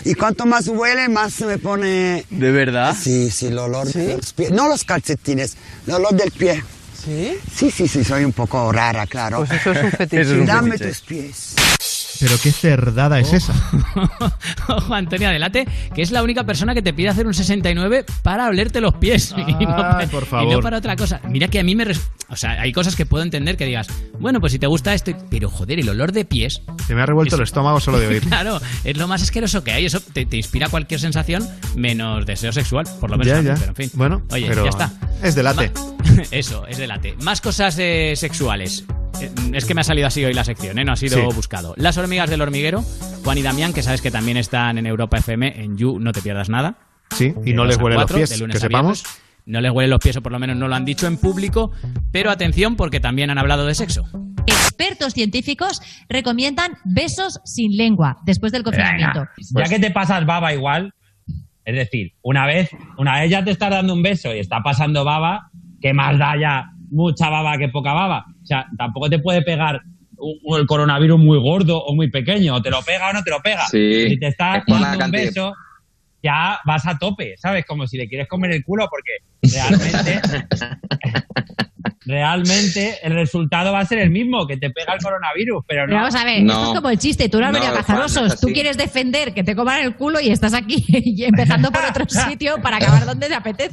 Y cuanto más huele, más se me pone... ¿De verdad? Sí, sí, el olor de los pies. No los calcetines, el olor del pie. ¿Sí? Sí, sí, sí, soy un poco rara, claro. Pues eso es un fetiche. Eso es un Dame fetiche. tus pies. Pero qué cerdada es esa. Ojo, Antonia Delate, que es la única persona que te pide hacer un 69 para olerte los pies. y, no, Ay, pa- por y favor. no para otra cosa. Mira que a mí me... res- O sea, hay cosas que puedo entender que digas, bueno, pues si te gusta esto... Pero joder, el olor de pies... Se me ha revuelto el estómago solo de oír. Claro, es lo más asqueroso que hay. Eso te, te inspira cualquier sensación menos deseo sexual, por lo menos. Ya, ya. Pero en fin. Bueno, Oye, pero ya está. es de late. Eso, es de late. Más cosas eh, sexuales. Eh, Es que me ha salido así hoy la sección, ¿eh? no ha sido Sí. buscado. Las hormigas del hormiguero, Juan y Damián, que sabes que también están en Europa FM, en You, no te pierdas nada. Sí, y no les huelen los pies, de lunes que a sepamos. No les huelen los pies, o por lo menos no lo han dicho en público, pero atención porque también han hablado de sexo. Expertos científicos recomiendan besos sin lengua después del confinamiento. ya que te pasas baba igual, es decir, una vez, una vez ya te estás dando un beso y está pasando baba, ¿qué más da ya mucha baba que poca baba? O sea, tampoco te puede pegar un- el coronavirus muy gordo o muy pequeño, o te lo pega o no te lo pega. Sí, si te estás es dando un beso, ya vas a tope, ¿sabes? Como si le quieres comer el culo, porque realmente, realmente el resultado va a ser el mismo, que te pega el coronavirus, pero no. Pero vamos a ver, esto es como el chiste, tú no No, cazarosos, no es tú quieres defender que te coman el culo y estás aquí y empezando por otro sitio para acabar donde te apetece.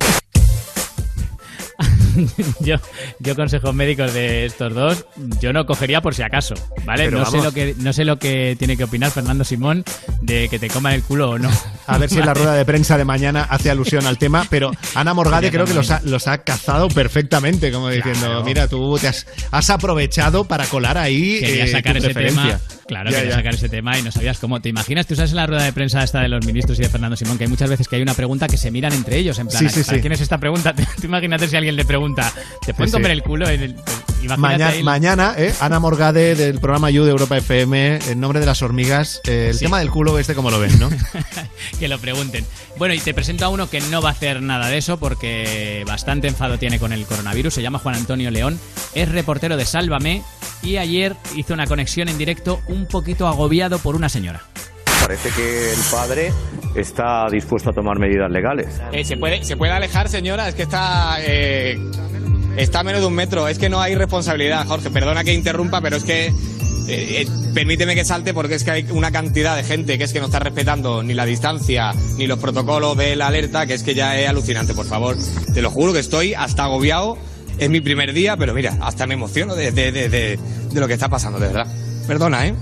yo, yo consejos médicos de estos dos, yo no cogería por si acaso, ¿vale? Pero No sé, lo que, no sé lo que tiene que opinar Fernando Simón de que te coman el culo o no. A ver si en la rueda de prensa de mañana hace alusión al tema, pero Ana Morgade creo que los ha, los ha cazado perfectamente, como diciendo, mira, tú te has, has aprovechado para colar ahí Quería eh, sacar tu ese tema. Claro, Ya, ya. sacar ese tema y no sabías cómo. ¿Te imaginas? Tú sabes en la rueda de prensa esta de los ministros y de Fernando Simón que hay muchas veces que hay una pregunta que se miran entre ellos. En plan, Sí, sí, ¿para sí. ¿quién es esta pregunta? Tú imagínate si alguien le pregunta, ¿te pueden comer el culo? En el- imagínate Mañana, eh, Ana Morgade del programa You de Europa FM, en nombre de las hormigas, eh, el Sí. tema del culo este como lo ven, ¿no? que lo pregunten. Bueno, y te presento a uno que no va a hacer nada de eso porque bastante enfado tiene con el coronavirus. Se llama Juan Antonio León, es reportero de Sálvame y ayer hizo una conexión en directo un poquito agobiado por una señora. Parece que el padre está dispuesto a tomar medidas legales. Eh, ¿se, puede, ¿Se puede alejar, señora? Es que está, eh, está a menos de un metro. Es que no hay responsabilidad, Jorge. Perdona que interrumpa, pero es que... eh, eh, permíteme que salte porque es que hay una cantidad de gente que es que no está respetando ni la distancia ni los protocolos de la alerta que es que ya es alucinante, por favor. Te lo juro que estoy hasta agobiado. Es mi primer día, pero mira, hasta me emociono de, de, de, de- de lo que está pasando, de verdad. Perdona, ¿eh?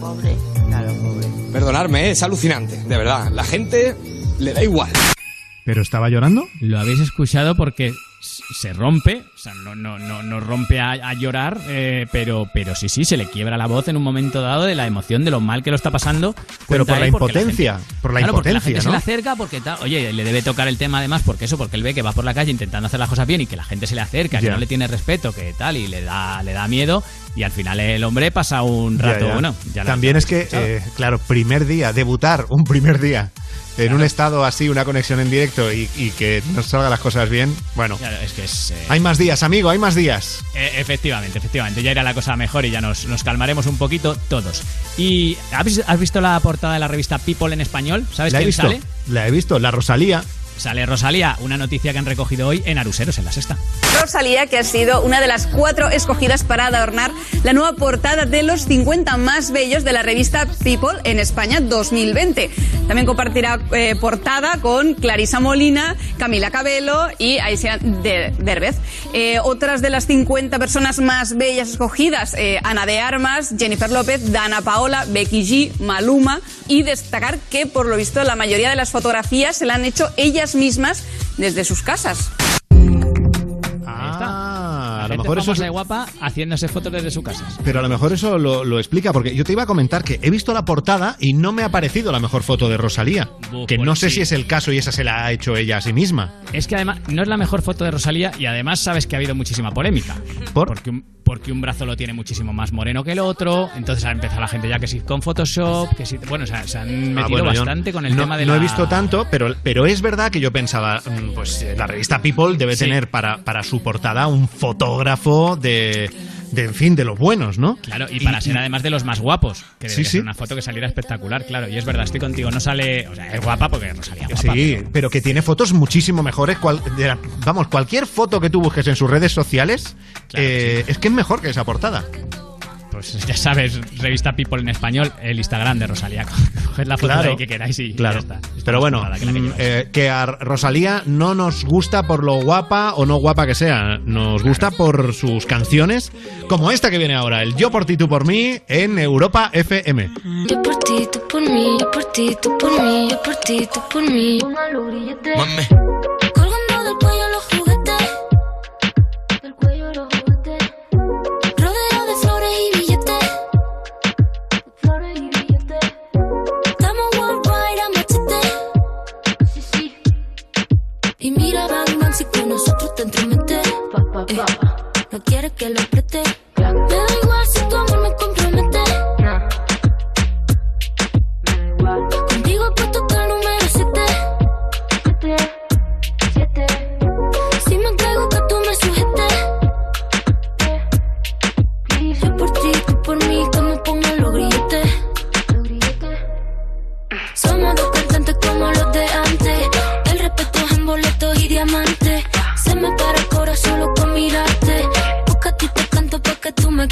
Pobre. Claro, pobre. Perdonarme, ¿eh? es alucinante, de verdad. La gente le da igual. ¿Pero estaba llorando? Lo habéis escuchado porque se rompe, o sea, no, no, no, no rompe a, a llorar, eh, pero, pero sí, sí, se le quiebra la voz en un momento dado de la emoción, de lo mal que lo está pasando. Pero por la impotencia, gente- por la Claro, porque la impotencia, gente se ¿no? le acerca porque, tal, oye, le debe tocar el tema además porque eso, porque él ve que va por la calle intentando hacer las cosas bien y que la gente se le acerca, que Ya. no le tiene respeto, que tal, y le da, le da miedo, y al final el hombre pasa un rato, ya. bueno, ya lo- También es que, eh, claro, primer día, debutar un primer día en un estado así, una conexión en directo y, y que nos salgan las cosas bien, bueno. Claro, es que es... eh, Hay más días, amigo, hay más días. Eh, efectivamente, efectivamente. Ya irá la cosa mejor y ya nos, nos calmaremos un poquito todos. ¿Y ¿has, has visto la portada de la revista People en español? ¿Sabes La he visto, sale? la he visto, la Rosalía. Sale Rosalía, una noticia que han recogido hoy en Aruseros, en la sexta. Rosalía, que ha sido una de las cuatro escogidas para adornar la nueva portada de los 50 más bellos de la revista People en España 2020. También compartirá eh, portada con Clarisa Molina, Camila Cabello y Aisha De- Derbez. Eh, otras de las 50 personas más bellas escogidas, eh, Ana de Armas, Jennifer López, Dana Paola, Becky G, Maluma. Y destacar que, por lo visto, la mayoría de las fotografías se la han hecho ellas mismas desde sus casas. Ah, a lo mejor eso es- guapa haciéndose fotos desde su casa. Pero a lo mejor eso lo, lo explica, porque yo te iba a comentar que he visto la portada y no me ha parecido la mejor foto de Rosalía. Que pues no sé sí. si es el caso y esa se la ha hecho ella a sí misma. Es que además no es la mejor foto de Rosalía y además sabes que ha habido muchísima polémica. Porque, un, porque un brazo lo tiene muchísimo más moreno que el otro, entonces ha empezado la gente ya que sí con Photoshop, que sí... Bueno, o sea, se han metido Ah, bueno, yo bastante con el no, tema de no la... he visto tanto, pero, pero es verdad que yo pensaba, mm, pues eh, la revista People debe Sí. tener para, para su portada un fotógrafo de, de, en fin, de los buenos, ¿no? Claro, y para ser además de los más guapos, que Sí, sí. ser una foto que saliera espectacular, claro. Y es verdad, estoy contigo, no sale... O sea, es guapa porque Rosalía es guapa. Sí, pero que tiene fotos muchísimo mejores. cual- de la- vamos, cualquier foto que tú busques en sus redes sociales eh, es que es mejor que esa portada. Pues ya sabes, revista People en español, el Instagram de Rosalía. Coged la foto Claro. de ahí que queráis y Claro. ya está. Pero bueno, que que mm, eh, que a Rosalía no nos gusta por lo guapa o no guapa que sea, nos gusta por sus canciones, como esta que viene ahora, el Yo por ti, tú por mí, en Europa FM. Yo por ti, tú por mí, yo por ti, tú por mí, yo por ti, tú por mí. No quieres que lo apriete.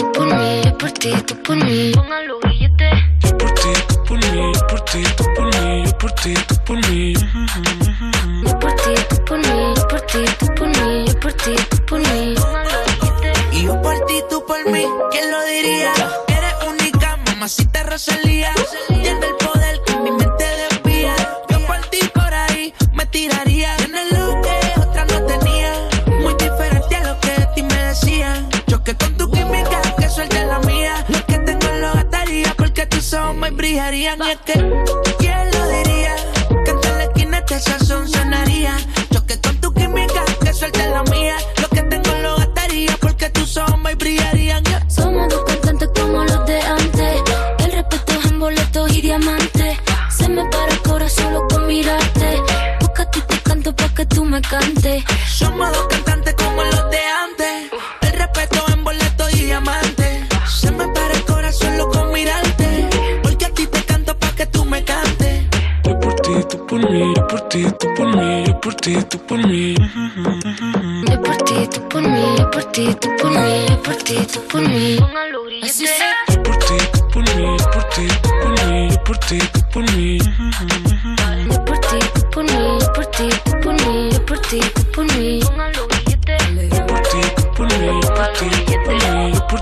por mí,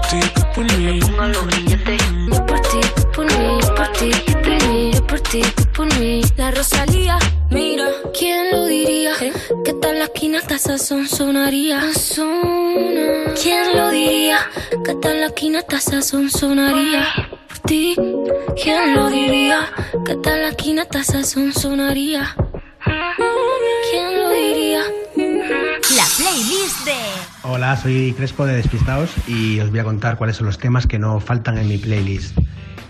ti, por mí. Póngalo billete. Yo por ti, por mí, por ti, por mí, por ti, por mí. La Rosalía, mira, ¿quién lo diría? Que tal la esquina hasta sazón sonaría. Sazona. ¿Quién lo diría? Que tal la esquina hasta sazón sonaría. Por ti, ¿quién lo diría? Que tal la esquina hasta sazón sonaría. ¿Quién lo diría? La playlist de Hola, soy Crespo de Despistados y os voy a contar cuáles son los temas que no faltan en mi playlist.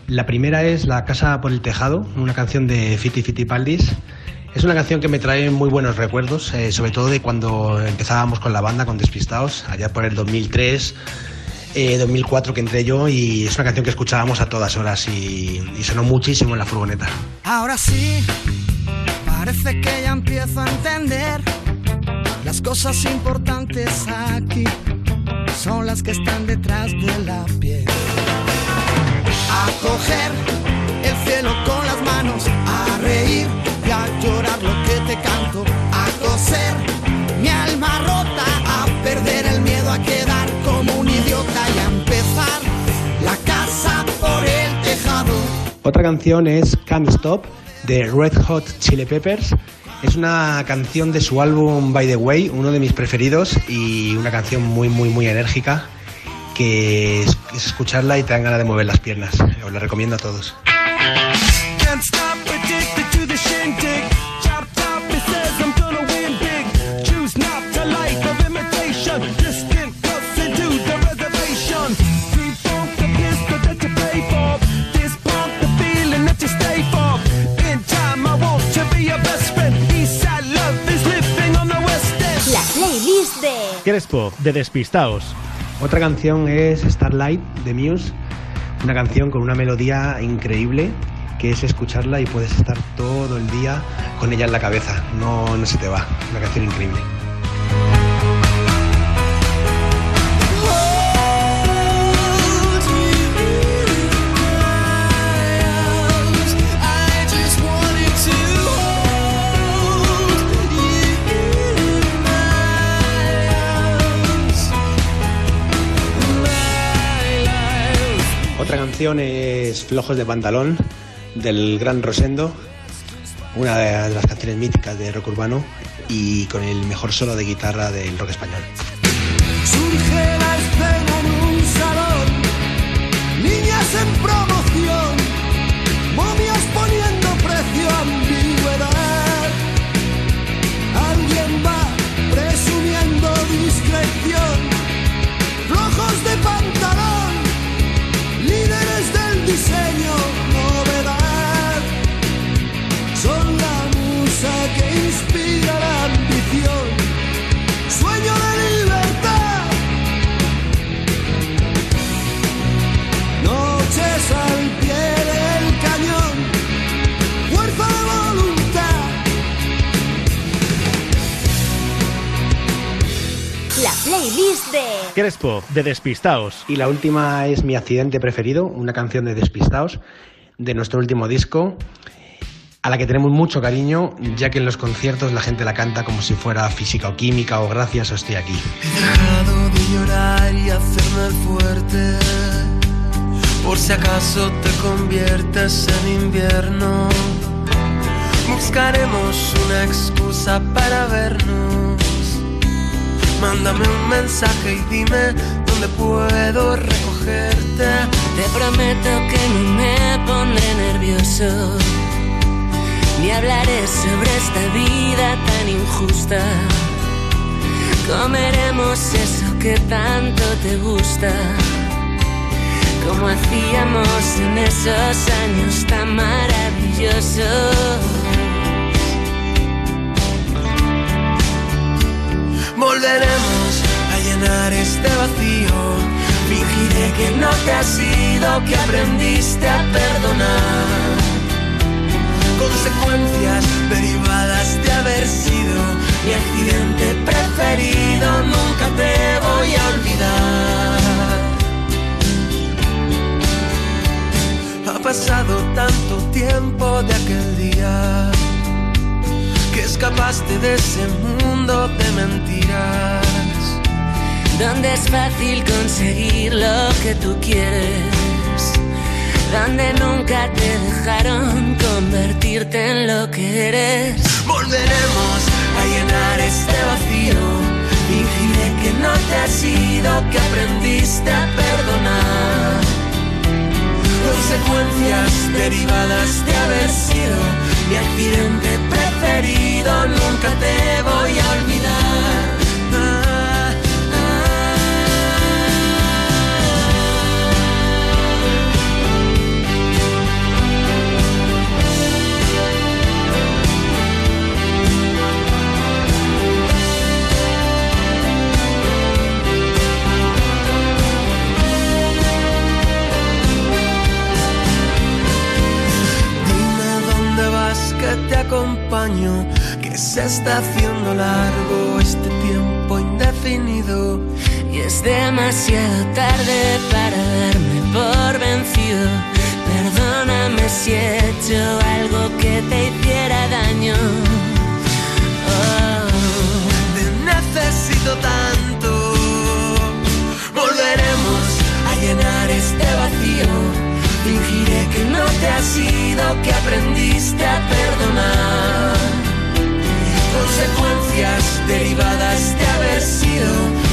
La primera es La Casa por el Tejado, una canción de Fiti Fiti Paldis. Es una canción que me trae muy buenos recuerdos, eh, sobre todo de cuando empezábamos con la banda, con Despistados, allá por el 2003, eh, 2004 que entré yo y es una canción que escuchábamos a todas horas y sonó muchísimo en la furgoneta. Ahora sí, parece que ya empiezo a entender las cosas importantes aquí son las que están detrás de la piel. A coger el cielo con las manos, a reír y a llorar lo que te canto, a coser mi alma rota, a perder el miedo a quedar como un idiota y a empezar la casa por el tejado. Otra canción es Can't Stop de Red Hot Chili Peppers. Es una canción de su álbum By the Way, uno de mis preferidos y una canción muy, muy, muy enérgica que es, es escucharla y te dan ganas de mover las piernas. Os la recomiendo a todos. Crespo, de Despistaos. Otra canción es Starlight de Muse, una canción con una melodía increíble que es escucharla y puedes estar todo el día con ella en la cabeza, no, no se te va, una canción increíble. Otra canción es Flojos de Pantalón del Gran Rosendo, una de las canciones míticas de rock urbano y con el mejor solo de guitarra del rock español. Surge la escena en un salón, niñas en promoción, diseño, playlist de Crespo, de Despistaos. Y la última es mi accidente preferido, una canción de Despistaos, de nuestro último disco, a la que tenemos mucho cariño, ya que en los conciertos la gente la canta como si fuera física o química o gracias o estoy aquí. dejado de llorar y hacerme el fuerte. Por si acaso te conviertes en invierno, buscaremos una excusa para vernos. Mándame un mensaje y dime dónde puedo recogerte. Te prometo que no me pondré nervioso, ni hablaré sobre esta vida tan injusta. Comeremos eso que tanto te gusta, como hacíamos en esos años tan maravillosos. Volveremos a llenar este vacío. Fingiré que no te has ido, que aprendiste a perdonar. Consecuencias derivadas de haber sido mi accidente preferido. Nunca te voy a olvidar. Ha pasado tanto tiempo de aquel día escapaste de ese mundo de mentiras. Donde es fácil conseguir lo que tú quieres. Donde nunca te dejaron convertirte en lo que eres. Volveremos a llenar este vacío. Fingiré que no te has ido, que aprendiste a perdonar. Consecuencias derivadas de haber sido mi accidente preferido. Nunca te voy a olvidar. Dime dónde vas que te que se está haciendo largo este tiempo indefinido. Y es demasiado tarde para darme por vencido. Perdóname si he hecho algo que te hiciera daño. Oh. Te necesito tanto. Volveremos a llenar este vacío. Fingiré que no te has ido, que aprendiste a perdonar. Consecuencias derivadas de haber sido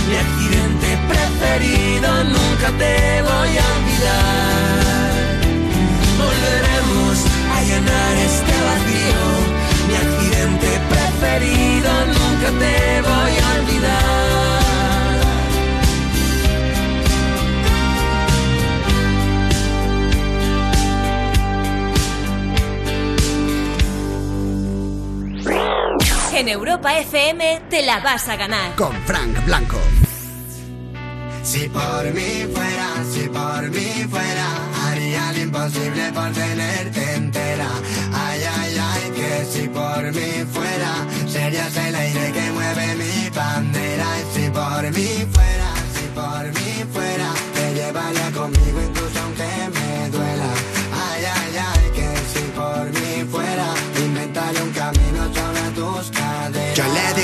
mi accidente preferido. Nunca te voy a olvidar. Volveremos a llenar este vacío. Mi accidente preferido. Nunca te voy a olvidar. En Europa FM te la vas a ganar. Con Frank Blanco. Si por mí fuera, si por mí fuera, haría lo imposible por tenerte entera. Ay, ay, ay, que si por mí fuera, serías el aire que mueve mi bandera. Y si por mí fuera, si por mí fuera, te llevaría conmigo incluso aunque me duela. Ay, ay, ay, que si por mí fuera, inventaría un camino sobre tus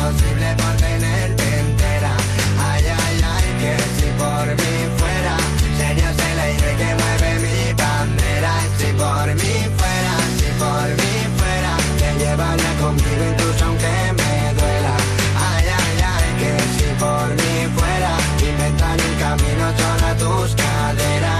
imposible por entera. Ay, ay, ay, que si por mí fuera, serías el aire que mueve mi bandera. Si por mí fuera, si por mí fuera, te llevaría conmigo incluso aunque me duela. Ay, ay, ay, que si por mí fuera, inventaría un camino sobre tus caderas.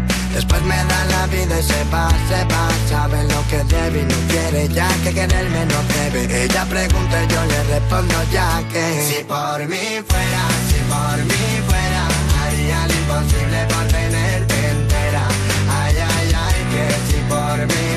Después me da la vida y se va, se va. Sabe lo que debe y no quiere ya que quererme no debe Ella pregunta y yo le respondo ya que Si por mí fuera, si por mí fuera Haría lo imposible por tenerte entera. Ay, ay, ay, que si por mí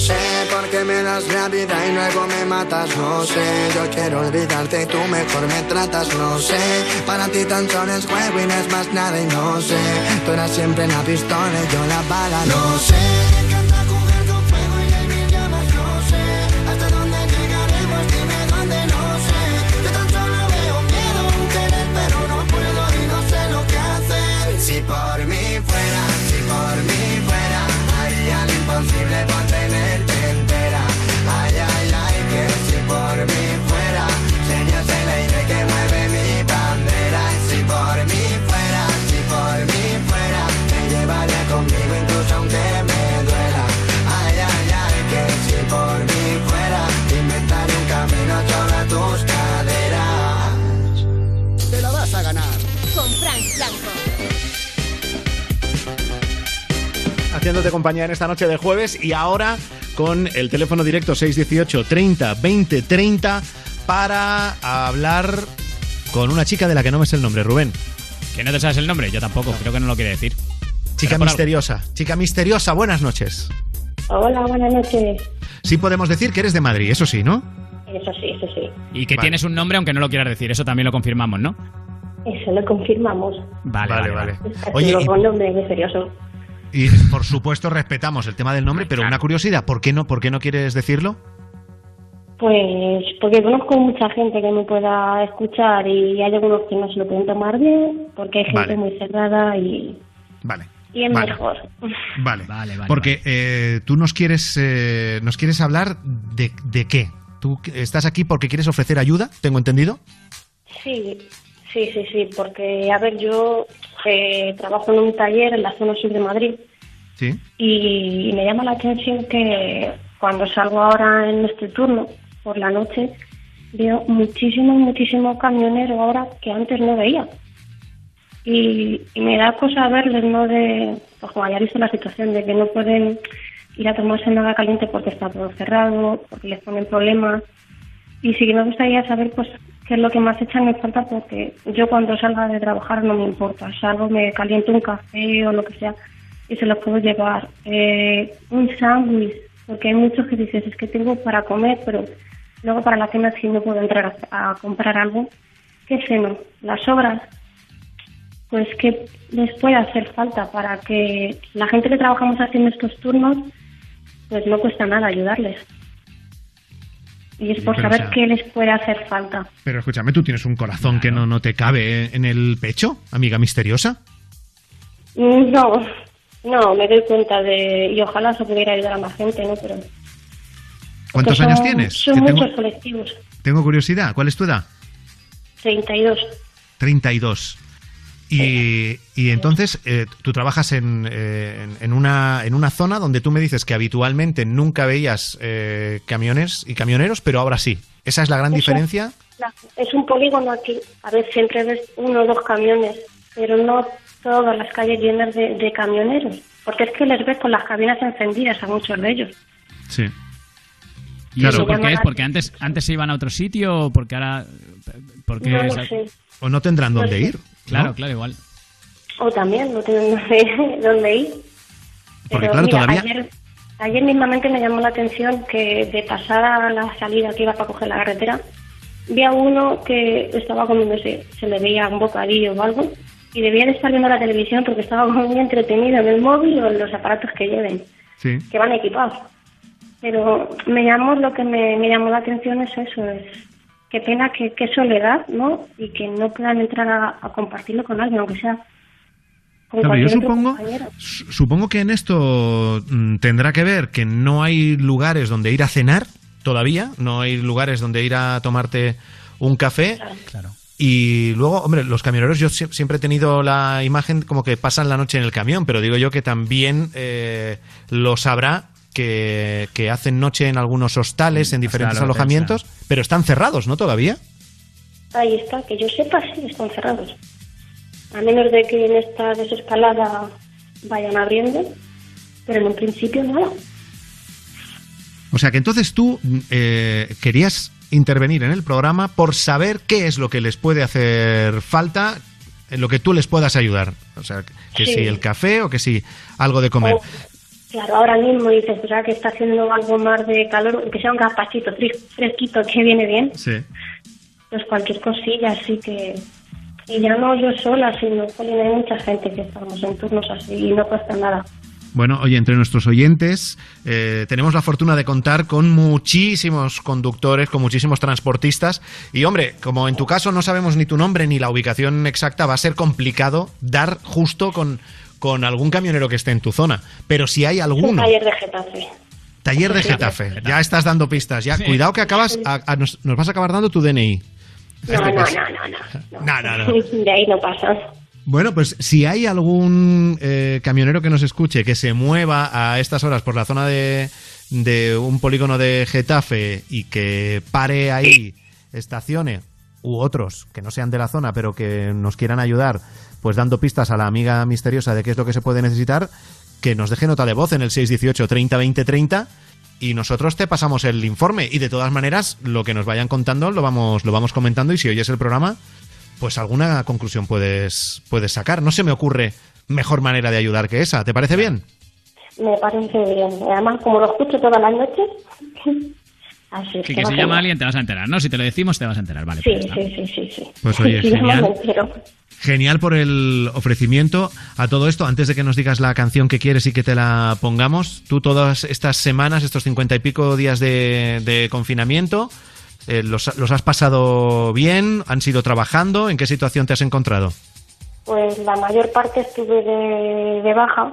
sé por qué me das la vida y luego me matas No sé, yo quiero olvidarte y tú mejor me tratas No sé, para ti tan solo es juego y no es más nada y no sé Tú eras siempre la pistola y yo la bala No sé hasta dónde llegaremos, dime dónde, no sé. Yo tan solo veo miedo en querer, pero no puedo y no sé lo que hacer. Si por mí fuera, si por mí fuera, haría lo imposible por haciéndote compañía en esta noche de jueves y ahora con el teléfono directo 618 30 20 30 para hablar con una chica de la que no me sé el nombre, Rubén. ¿Que no te sabes el nombre? Yo tampoco, creo que no lo quiere decir. Chica algo. misteriosa, chica misteriosa, buenas noches. Hola, buenas noches. Sí podemos decir que eres de Madrid, eso sí, ¿no? Eso sí, eso sí. Y que Vale. tienes un nombre aunque no lo quieras decir, eso también lo confirmamos, ¿no? Eso lo confirmamos. Vale, vale, vale. Oye, Oye, y- nombre misterioso. Y por supuesto respetamos el tema del nombre, pero una curiosidad, ¿por qué no, por qué no quieres decirlo? Pues porque conozco mucha gente que me pueda escuchar y hay algunos que no se lo pueden tomar bien, porque hay gente Vale. muy cerrada y, Vale. y es Vale. mejor. Vale, porque eh, tú nos quieres, eh, nos quieres hablar de, de qué. ¿Tú estás aquí porque quieres ofrecer ayuda? ¿Tengo entendido? Sí, sí, sí, sí, porque a ver, yo eh, trabajo en un taller en la zona sur de Madrid Sí. y me llama la atención que cuando salgo ahora en este turno por la noche veo muchísimos, muchísimos camioneros ahora que antes no veía. Y, y me da cosa verles, ¿no? De, pues como ya visto la situación de que no pueden ir a tomarse nada caliente porque está todo cerrado, porque les ponen problemas. Y sí que me gustaría saber, pues, qué es lo que más echan en falta, porque yo cuando salga de trabajar no me importa. Salgo, me caliento un café o lo que sea y se los puedo llevar. Eh, un sándwich, porque hay muchos que dices, es que tengo para comer, pero luego para la cena si no puedo entrar a, comprar algo. ¿Qué ceno? Las sobras. Pues que les puede hacer falta para que la gente que trabajamos haciendo estos turnos, pues no cuesta nada ayudarles. Y es por pero, o saber sea- qué les puede hacer falta. Pero escúchame, ¿tú tienes un corazón que no, no te cabe en el pecho, amiga misteriosa? Mm, No, no, me doy cuenta de... Y ojalá se pudiera ayudar a más gente, ¿no? Pero... ¿Cuántos años tienes? Son Que tengo, muchos colectivos. tengo curiosidad, ¿cuál es tu edad? 32. 32. Y, y entonces eh, tú trabajas en, eh, en- en una, en una zona donde tú me dices que habitualmente nunca veías eh, camiones y camioneros, pero ahora sí. ¿Esa es la gran Eso. diferencia? La- Es un polígono aquí. A ver, siempre ves uno o dos camiones, pero no todas las calles llenas de, de camioneros. Porque es que les ves con las cabinas encendidas a muchos de ellos. Sí. ¿Y Claro. eso por qué es? ¿Porque antes, antes se iban a otro sitio o porque ahora...? Porque No lo sé. ¿O no tendrán No dónde sé. ir? Claro, ¿no? claro, igual. O también no tienen dónde, ir. Porque Pero claro, mira, todavía... ayer, ayer mismamente me llamó la atención que de pasar a la salida que iba para coger la carretera, vi a uno que estaba comiéndose, se le veía un bocadillo o algo, y debía de estar viendo la televisión porque estaba muy entretenido en el móvil o en los aparatos que lleven, Sí. que van equipados. Pero me llamó, lo que me, me llamó la atención es eso, es qué pena, que qué soledad, ¿no? Y que no puedan entrar a, a compartirlo con alguien, aunque sea con Claro, yo supongo, supongo que en esto mm, tendrá que ver que no hay lugares donde ir a cenar todavía, no hay lugares donde ir a tomarte un café. Y luego, hombre, los camioneros, yo sie- siempre he tenido la imagen como que pasan la noche en el camión, pero digo yo que también eh, lo sabrá que, que hacen noche en algunos hostales, en diferentes alojamientos, pero están cerrados, ¿no? Todavía. Ahí está, que yo sepa, sí, están cerrados. A menos de que en esta desescalada vayan abriendo, pero en un principio nada. O sea que entonces tú eh, querías intervenir en el programa por saber qué es lo que les puede hacer falta, en lo que tú les puedas ayudar. O sea, que Sí. si el café o que si algo de comer. Claro, ahora mismo dices, ¿verdad? Que está haciendo algo más de calor, que sea un gazpachito fres- fresquito que viene bien, Sí. pues cualquier cosilla, así que... Y ya no yo sola, sino hay mucha gente que estamos en turnos así y no cuesta nada. Bueno, oye, entre nuestros oyentes eh, tenemos la fortuna de contar con muchísimos conductores, con muchísimos transportistas. Y hombre, como en tu caso no sabemos ni tu nombre ni la ubicación exacta, va a ser complicado dar justo con, con algún camionero que esté en tu zona. Pero si hay Un alguno, taller de Getafe. taller de Getafe, ya estás dando pistas. Ya, cuidado que acabas, a- a- nos, nos vas a acabar dando tu DNI. No, Este no, no, no, no. No, no, no. De ahí no pasa. Bueno, pues si hay algún eh, camionero que nos escuche que se mueva a estas horas por la zona de, de un polígono de Getafe y que pare ahí, estacione, u otros que no sean de la zona pero que nos quieran ayudar, pues dando pistas a la amiga misteriosa de qué es lo que se puede necesitar, que nos deje nota de voz en el 618 30 20 30 y nosotros te pasamos el informe y de todas maneras lo que nos vayan contando lo vamos lo vamos comentando y si oyes el programa pues alguna conclusión puedes puedes sacar no se me ocurre mejor manera de ayudar que esa ¿te parece bien? Me parece bien. Además, como lo escucho todas las noches, así es Que, si llama alguien te vas a enterar, ¿no? Si te lo decimos te vas a enterar, vale. Sí, pues sí, sí, sí, sí. Pues oye, Sí, genial. Genial por el ofrecimiento a todo esto. Antes de que nos digas la canción que quieres y que te la pongamos, tú todas estas semanas, estos cincuenta y pico días de, de confinamiento, eh, los, los has pasado bien? ¿Han sido trabajando? ¿En qué situación te has encontrado? Pues la mayor parte estuve de, de baja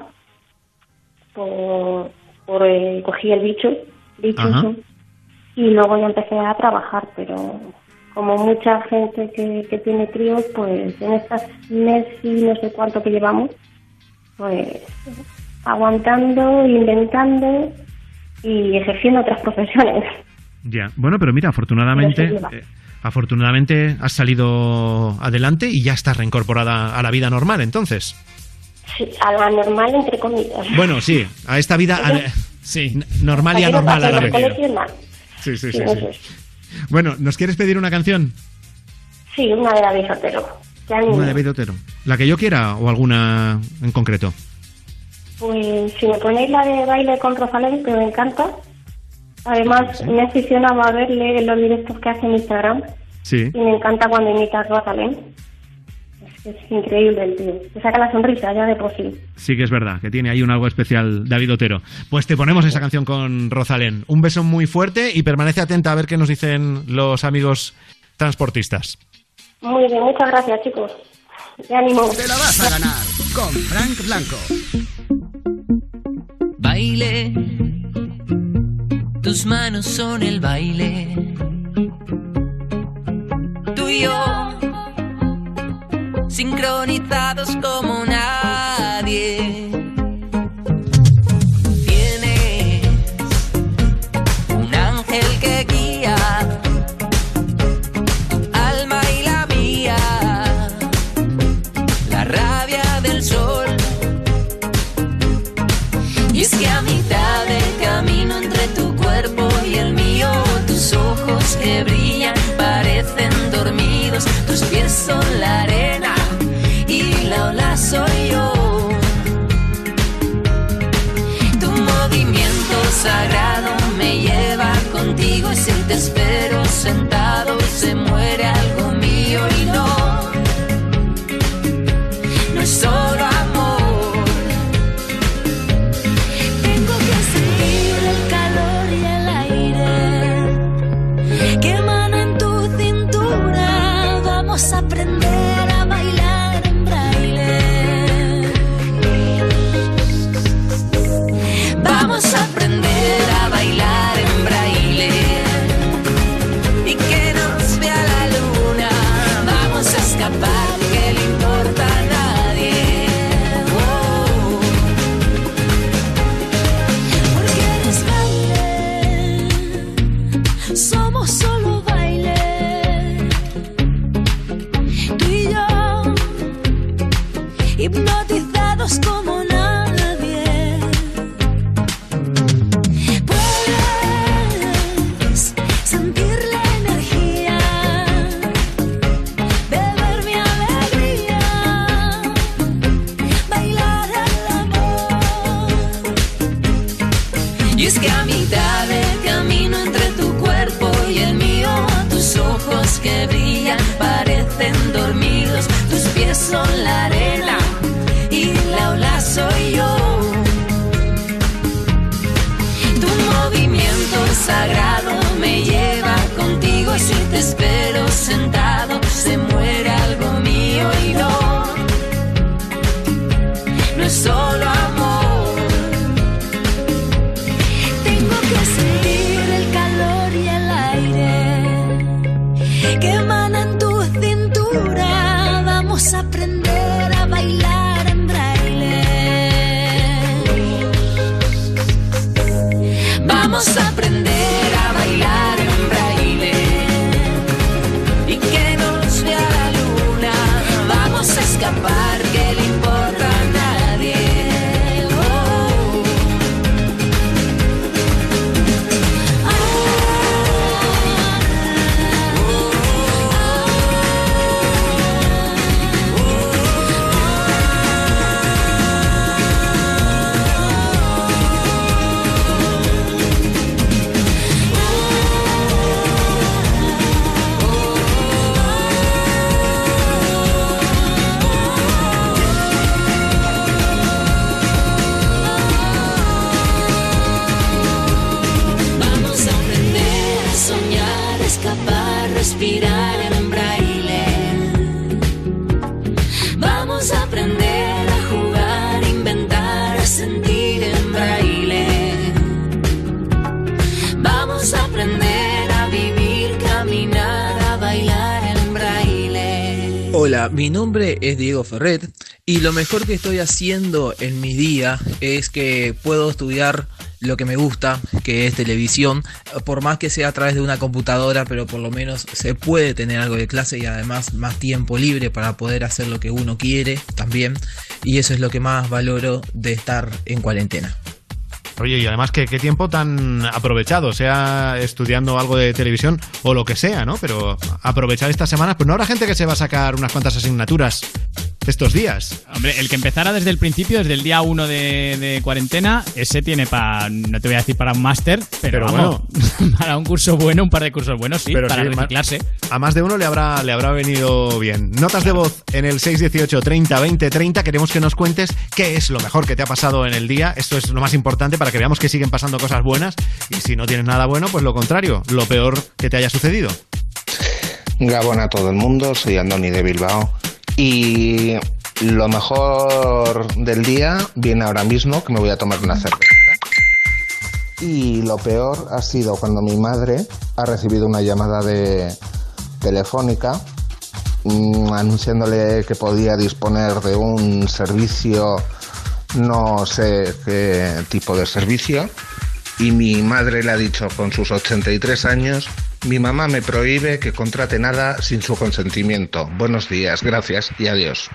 por, por eh, cogí el bicho, bicho y luego ya empecé a trabajar, pero como mucha gente que, que tiene críos, pues en estas meses y no sé cuánto que llevamos, pues aguantando, inventando y ejerciendo otras profesiones. Ya. Bueno, pero mira, afortunadamente, Pero eh, afortunadamente has salido adelante y ya estás reincorporada a la vida normal, entonces. Sí, a la normal, entre comillas. Bueno, sí, a esta vida a- sí. normal y anormal a la vez. Sí, sí, Sí, sí, eso sí. Bueno, ¿nos quieres pedir una canción? Sí, una de David Otero. Una de David Otero. ¿La que yo quiera o alguna en concreto? Pues si me ponéis la de baile con Rosalén, que me encanta. Además, me aficionaba a verle los directos que hace en Instagram Sí. y me encanta cuando imita a Rosalén. Es, increíble el tío. Te saca la sonrisa ya de por sí. Sí que es verdad, que tiene ahí un algo especial David Otero. Pues te ponemos esa canción con Rosalén. Un beso muy fuerte y permanece atenta a ver qué nos dicen los amigos transportistas. Muy bien, muchas gracias, chicos. De ánimo. Te la vas a ganar con Frank Blanco. Baile, tus manos son el baile. Tú y yo, sincronizados como nadie. Tienes un ángel que guía tu alma y la mía, la rabia del sol. Y es que a mitad del camino entre tu cuerpo y el mío, tus ojos que brillan parecen dormidos, tus pies son la arena y la ola soy yo. Tu movimiento sagrado me lleva contigo y si te espero sentado se muere algo mío y no, no es solo amor. Tengo que sentir el calor y el aire que emana en tu cintura. Vamos a aprender. Ferret y lo mejor que estoy haciendo en mi día es que puedo estudiar lo que me gusta, que es televisión, por más que sea a través de una computadora, pero por lo menos se puede tener algo de clase y además más tiempo libre para poder hacer lo que uno quiere también. Y eso es lo que más valoro de estar en cuarentena. Oye, y además, ¿qué, qué tiempo tan aprovechado, sea estudiando algo de televisión o lo que sea, ¿no? Pero aprovechar estas semanas, pues no habrá gente que se va a sacar unas cuantas asignaturas estos días. Hombre, el que empezara desde el principio, desde el día 1 de, de cuarentena, ese tiene para, no te voy a decir para un máster, pero, Pero vamos, para un curso bueno, un par de cursos buenos, sí, Pero para sí, reciclarse. A más de uno le habrá, le habrá venido bien. Notas de voz en el 618 30 20 30. Queremos que nos cuentes qué es lo mejor que te ha pasado en el día. Esto es lo más importante para que veamos que siguen pasando cosas buenas. Y si no tienes nada bueno, pues lo contrario, lo peor que te haya sucedido. Gabón a todo el mundo, soy Andoni de Bilbao y lo mejor del día viene ahora mismo que me voy a tomar una cerveza. Y lo peor ha sido cuando mi madre ha recibido una llamada de telefónica mm, anunciándole que podía disponer de un servicio, no sé qué tipo de servicio, y mi madre le ha dicho con sus 83 años, mi mamá me prohíbe que contrate nada sin su consentimiento. Buenos días, gracias y adiós.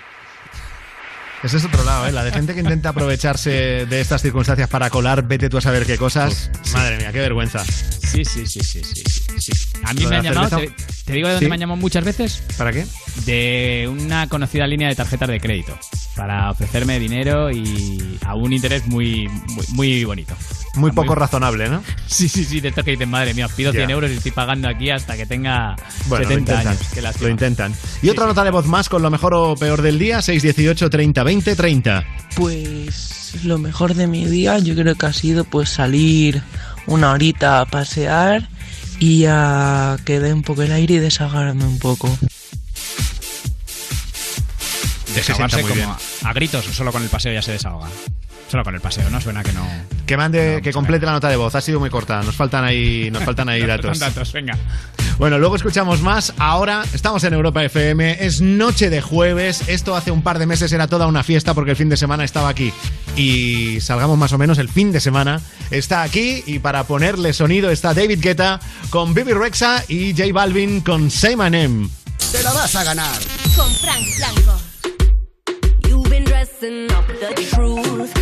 Ese es otro lado, ¿eh? La de gente que intenta aprovecharse de estas circunstancias para colar, vete tú a saber qué cosas. Madre mía, qué vergüenza. Sí, sí, sí, sí, sí. sí. A mí me han la llamado, te, te digo de dónde ¿Sí? me han llamado muchas veces. ¿Para qué? De una conocida línea de tarjetas de crédito. Para ofrecerme dinero y a un interés muy, muy, muy bonito. Muy poco razonable, ¿no? Sí, sí, sí, de esto que dicen, madre mía, os pido Ya. 100 euros y estoy pagando aquí hasta que tenga Bueno, 70 lo intentan. años. Lástima. Lo intentan. Y otra nota de voz más con lo mejor o peor del día, 618 30 20 2030? Pues lo mejor de mi día yo creo que ha sido pues salir una horita a pasear y a que dé un poco el aire y desahogarme un poco. Desahogarse como bien. a gritos o solo con el paseo ya se desahoga. Solo con el paseo, ¿no? Suena que no. Que mande, que complete la nota de voz. Ha sido muy corta. Nos faltan ahí, nos faltan ahí datos, venga. Bueno, luego escuchamos más. Ahora estamos en Europa FM. Es noche de jueves. Esto hace un par de meses era toda una fiesta porque el fin de semana estaba aquí. Y salgamos más o menos el fin de semana. Está aquí y para ponerle sonido está David Guetta con Bibi Rexa y J Balvin con Say My Name. Te la vas a ganar. Con Frank Blanco. You've been dressing up the truth.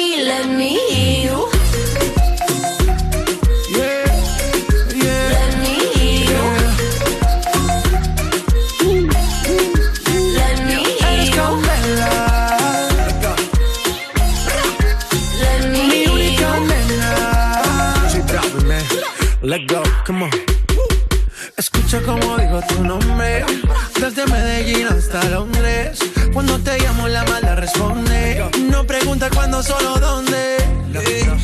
me, let me hear you. Let go, come on. Escucha como digo tu nombre. Desde Medellín hasta Londres. Cuando te llamo la mala responde. No pregunta cuándo, solo dónde.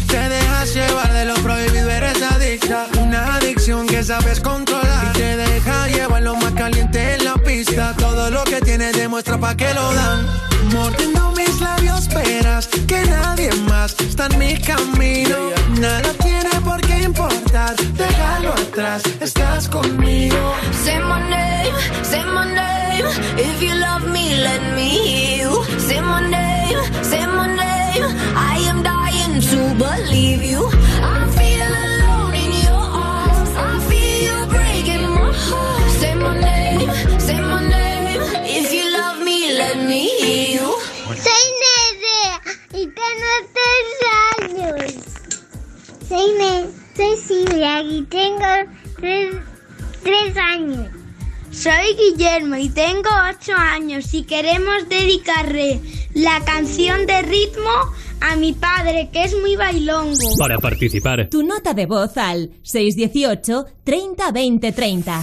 Te dejas llevar de lo prohibido, eres adicta. Una adicción que sabes controlar. Y te deja llevar lo más caliente en la pista. Todo lo que tienes demuestra pa' que lo dan. Mordiendo mis labios, esperas que nadie más está en mi camino. Nada tiene importar. Déjalo atrás, estás conmigo. Say my name, say my name. If you love me, let me hear you. Say my name, say my name. I am dying to believe you. Silvia y tengo tres, tres años. Soy Guillermo y tengo ocho años y queremos dedicarle la canción de ritmo a mi padre que es muy bailongo. Para participar. Tu nota de voz al 618 30 20 30.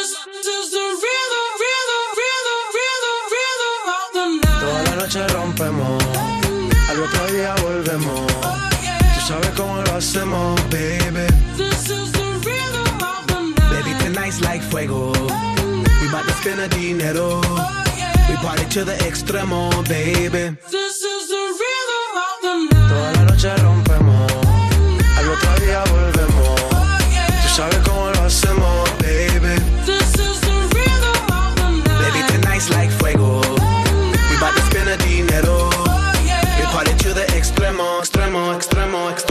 Noche rompemos, al otro día volvemos. Tú sabes cómo lo hacemos, baby. Baby, tonight's like fuego. We bout to spend a dinero. We party to the extremo, baby. Toda extremo, extremo, extremo.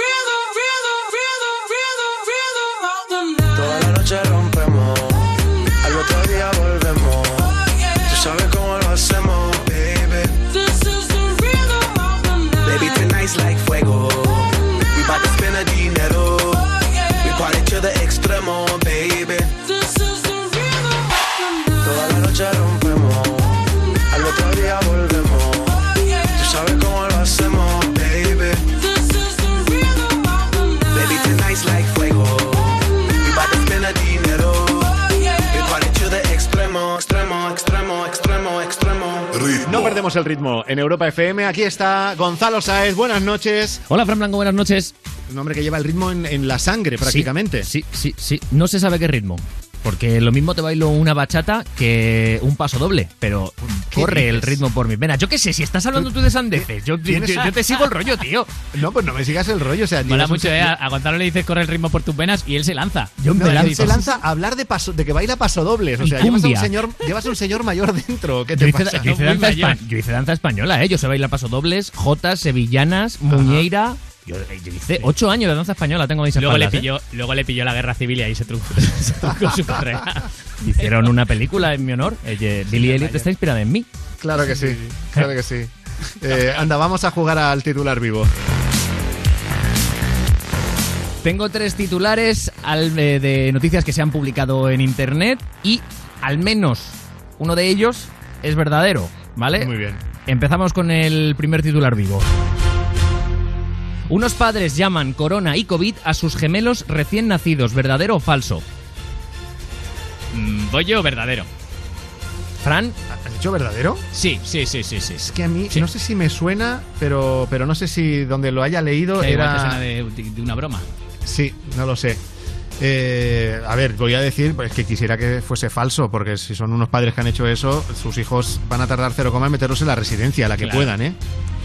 perdemos el ritmo. En Europa FM, aquí está Gonzalo Saez. Buenas noches. Hola, Fran Blanco, buenas noches. Un hombre que lleva el ritmo en, en la sangre, prácticamente. Sí, sí, sí. No se sabe qué ritmo. Porque lo mismo te bailo una bachata que un paso doble, pero corre el ritmo por mis venas. Yo qué sé, si estás hablando tú de sandeces, yo, yo, ¿Tienes- yo te sigo el rollo, tío. No, pues no me sigas el rollo. O sea, Mola un mucho, se- ¿eh? A Gonzalo le dices corre el ritmo por tus venas y él se lanza. Yo No, me él lanzo. se lanza a hablar de paso, de que baila pasodobles. O sea, llevas a, un señor, llevas a un señor mayor dentro. ¿Qué Yo te hice, pasa? yo hice danza espa- yo hice danza española, ¿eh? Yo sé bailar pasodobles, jotas, sevillanas, muñeira. Yo, yo hice ocho años de danza española, tengo mis Luego le, espaldas, ¿eh? pilló, luego le pilló la guerra civil y ahí se truncó, se truncó su carrera. Hicieron una película en mi honor. eh, Billy Elliot está inspirada en mí. Claro que sí, claro que sí. Eh, anda, vamos a jugar al titular vivo. Tengo tres titulares al- eh, de noticias que se han publicado en internet y al menos uno de ellos es verdadero, ¿vale? Muy bien. Empezamos con el primer titular vivo. Unos padres llaman corona y COVID a sus gemelos recién nacidos, ¿verdadero o falso? Mm, Voy yo, verdadero. Fran, ¿Has dicho verdadero? Sí, sí, sí, sí, sí. Es que a mí no sé si me suena, pero, pero no sé si donde lo haya leído Que igual te era. suena de, de una broma. Sí, no lo sé. Eh, a ver, voy a decir pues, que quisiera que fuese falso, porque si son unos padres que han hecho eso, sus hijos van a tardar cero coma en meterlos en la residencia, la que Claro. puedan, ¿eh?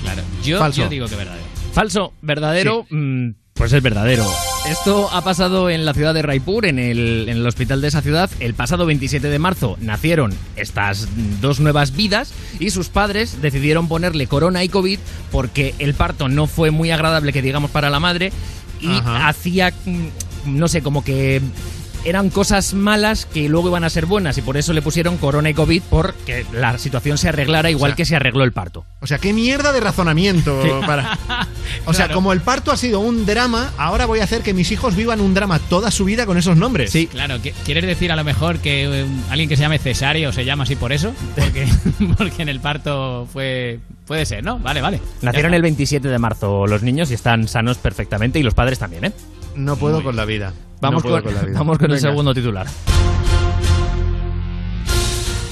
Claro. Yo, Falso. yo digo que verdadero. Falso, verdadero, mm, pues es verdadero. Esto ha pasado en la ciudad de Raipur, en el, en el hospital de esa ciudad. El pasado 27 de marzo nacieron estas dos nuevas vidas y sus padres decidieron ponerle corona y COVID porque el parto no fue muy agradable, que digamos, para la madre y Ajá. hacía, mm, no sé, como que eran cosas malas que luego iban a ser buenas y por eso le pusieron corona y COVID porque la situación se arreglara igual O sea, que se arregló el parto. O sea, qué mierda de razonamiento para. O sea, Claro. como el parto ha sido un drama, ahora voy a hacer que mis hijos vivan un drama toda su vida con esos nombres. Sí. Claro, ¿qui- ¿quieres decir a lo mejor que eh, alguien que se llame Cesario se llama así por eso? Porque, porque en el parto fue... Puede ser, ¿no? Vale, vale. Nacieron el está. 27 de marzo los niños y están sanos perfectamente y los padres también, ¿eh? No puedo con la vida. Vamos, No con, vamos con el segundo titular.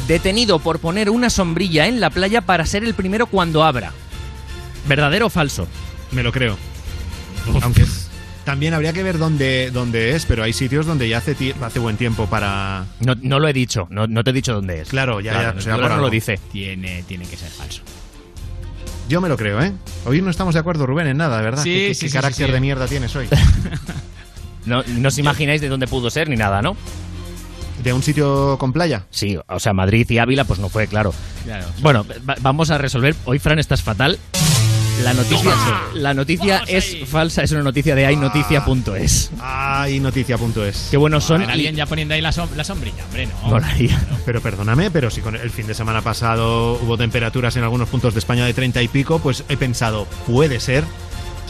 Detenido por poner una sombrilla en la playa para ser el primero cuando abra. ¿Verdadero o falso? Me lo creo. Aunque también habría que ver dónde, dónde es, pero hay sitios donde ya hace, hace buen tiempo para... No, no lo he dicho, no, no te he dicho dónde es. Claro, ya, Claro, ya, no, no lo dice. Tiene, tiene que ser falso. Yo me lo creo, ¿eh? Hoy no estamos de acuerdo, Rubén, en nada, ¿verdad? Sí, ¿Qué, qué- sí, qué sí, carácter sí, sí. de mierda tienes hoy? No, no os imagináis de dónde pudo ser ni nada, ¿no? ¿De un sitio con playa? Sí, o sea, Madrid y Ávila, pues no fue, claro. Claro. Bueno, va- vamos a resolver. Hoy, Fran, estás fatal. La noticia, la noticia es falsa, es una noticia de aynoticia.es. Ay, noticia.es. Qué buenos son. A ver, alguien ya poniendo ahí la, som- la sombrilla, hombre, no. Molaría. Pero perdóname, pero si con el fin de semana pasado hubo temperaturas en algunos puntos de España de 30 y pico, pues he pensado, puede ser.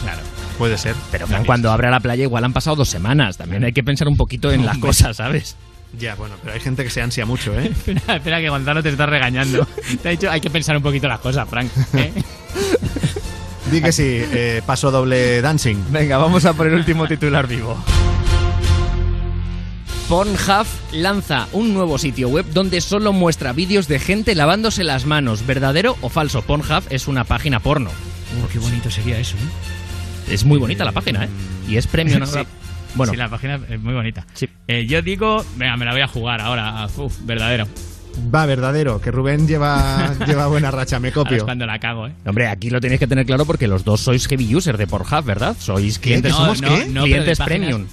Claro. Puede ser. Pero Fran, cuando abra la playa igual han pasado dos semanas. También hay que pensar un poquito en las cosas, ¿sabes? Ya, bueno, pero hay gente que se ansia mucho, ¿eh? espera, espera, que Gonzalo te está regañando. Te ha dicho, hay que pensar un poquito las cosas, Frank. ¿eh? Di que sí, eh, paso doble dancing. Venga, vamos a por el último titular vivo. Pornhub lanza un nuevo sitio web donde solo muestra vídeos de gente lavándose las manos. ¿Verdadero o falso? Pornhub es una página porno. Oh, qué bonito sería eso, ¿eh? Es muy bonita la página, ¿eh? Y es premium. Sí. Bueno, Sí, la página es muy bonita. Eh, yo digo, venga, me la voy a jugar ahora. Uf, verdadero. Va, verdadero, que Rubén lleva, lleva buena racha, me Ahora es copio. cuando la cago, ¿eh? hombre, aquí lo tenéis que tener claro porque los dos sois heavy users de Pornhub, ¿verdad? Sois clientes, ¿Que somos qué? No, pero clientes páginas- premium.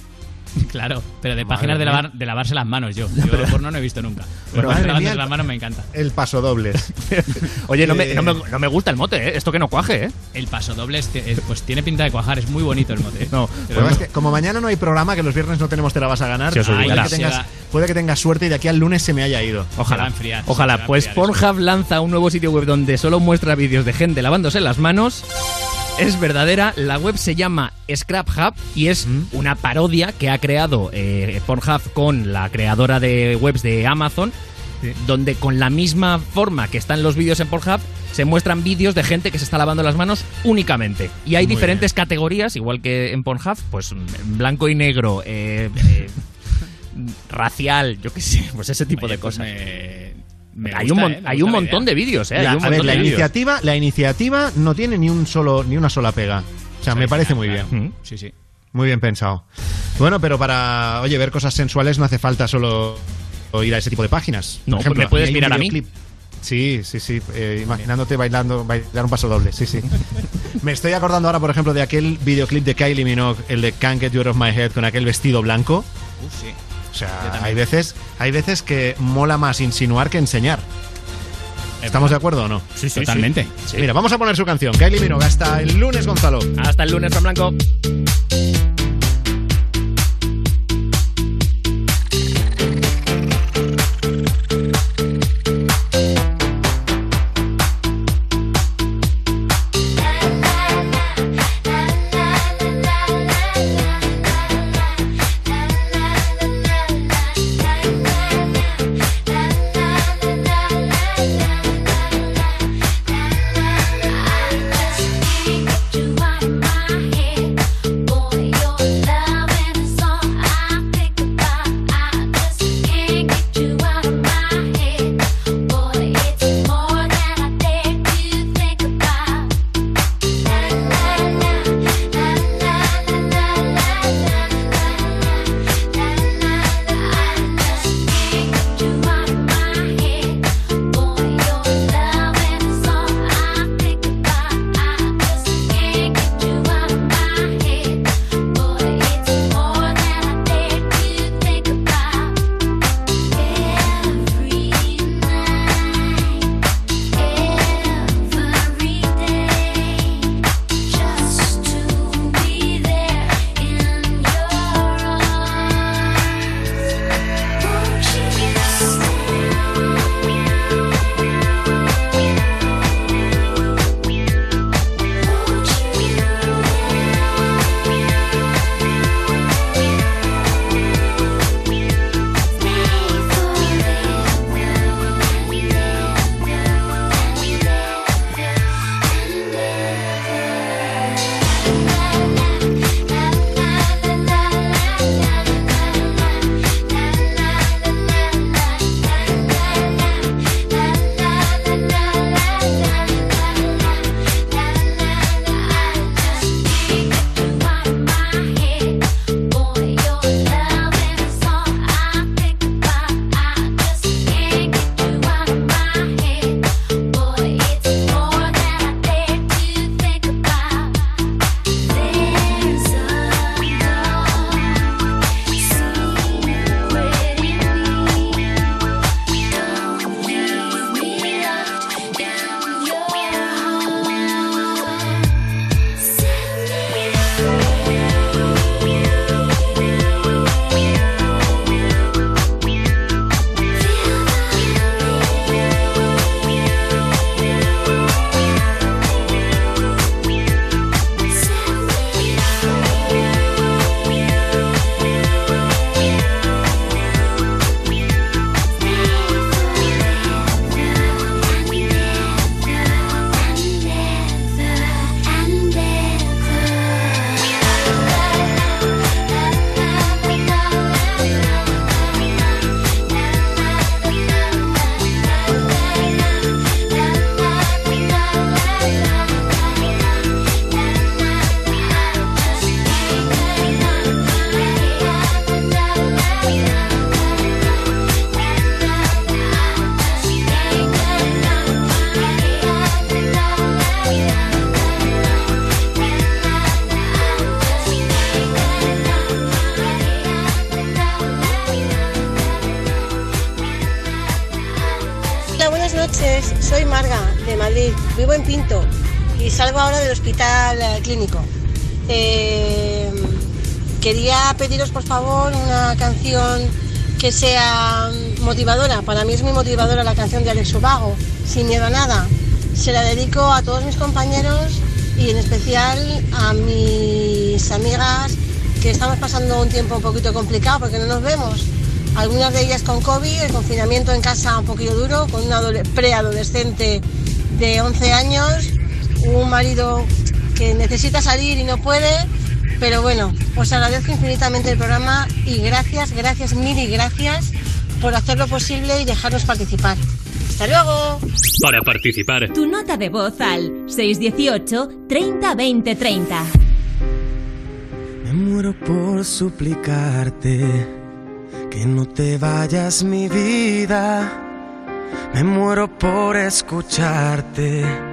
Claro, pero de Madre páginas de, lavar, de lavarse las manos yo. Yo porno no he visto nunca. Pero lavándose mía. las manos me encanta. El paso doble. Oye, no me, Eh, no, me, no me gusta el mote, ¿eh? Esto que no cuaje, ¿eh? El paso doble es- es- pues tiene pinta de cuajar, es muy bonito el mote. ¿eh? No, Pero que como mañana no hay programa, que los viernes no tenemos Te la vas a ganar, puede, que tengas, Se va- puede que tengas suerte y de aquí al lunes se me haya ido. Ojalá. enfriar, Ojalá. Pues Pornhub lanza un nuevo sitio web donde solo muestra vídeos de gente lavándose las manos. Es verdadera, la web se llama Scrap Hub y es una parodia que ha creado eh, Pornhub con la creadora de webs de Amazon, donde con la misma forma que están los vídeos en Pornhub se muestran vídeos de gente que se está lavando las manos únicamente. Y hay Muy diferentes categorías, igual que en Pornhub, pues blanco y negro, eh, eh, racial, yo qué sé, pues ese tipo Oye, de pues cosas. me- me hay gusta, un, ¿eh? Me hay gusta un montón de vídeos, ¿eh? La- hay un a ver, montón la de vídeos. iniciativa, la iniciativa no tiene ni un solo, ni una sola pega. O sea, me parece muy bien. Sí, sí. Muy bien pensado. Bueno, pero para, oye, ver cosas sensuales no hace falta solo ir a ese tipo de páginas. No, Por ¿me puedes mirar a mí? Sí, sí, sí. eh, imaginándote bailando, bailar un paso doble. Sí, sí. Me estoy acordando ahora, por ejemplo, de aquel videoclip de Kylie Minogue, el de Can't Get You Out of My Head, con aquel vestido blanco. Uf, sí. O sea, hay veces, hay veces que mola más insinuar que enseñar. ¿Estamos de acuerdo o no? Sí, sí, Totalmente. sí. Mira, vamos a poner su canción. Kylie Minogue, hasta el lunes, Gonzalo. Hasta el lunes, Fran Blanco. Eh, clínico. Eh, quería pediros, por favor, una canción que sea motivadora. Para mí es muy motivadora la canción de Alex Ubago, Sin miedo a nada. Se la dedico a todos mis compañeros y en especial a mis amigas que estamos pasando un tiempo un poquito complicado porque no nos vemos. Algunas de ellas con COVID, el confinamiento en casa un poquito duro, con una adole- preadolescente de 11 años, un marido que necesita salir y no puede. Pero bueno, os agradezco infinitamente el programa y gracias, gracias, mil y gracias por hacerlo posible y dejarnos participar. ¡Hasta luego! Para participar. Tu nota de voz al 618 30 20 30. Me muero por suplicarte que no te vayas mi vida. Me muero por escucharte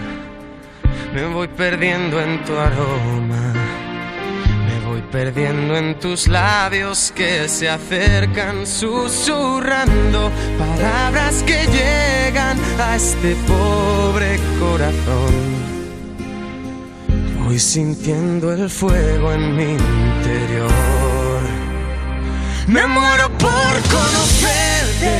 Me voy perdiendo en tu aroma, me voy perdiendo en tus labios que se acercan susurrando palabras que llegan a este pobre corazón. Voy sintiendo el fuego en mi interior. Me muero por conocerte,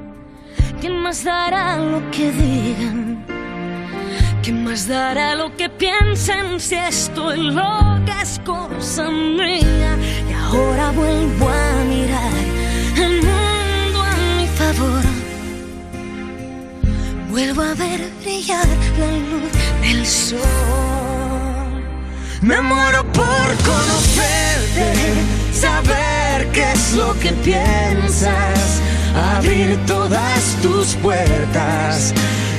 ¿Quién más dará lo que digan? ¿Quién más dará lo que piensen si estoy loca es cosa mía? Y ahora vuelvo a mirar el mundo a mi favor. Vuelvo a ver brillar la luz del sol. Me muero por conocerte, saber qué es lo que piensas, abrir todas tus puertas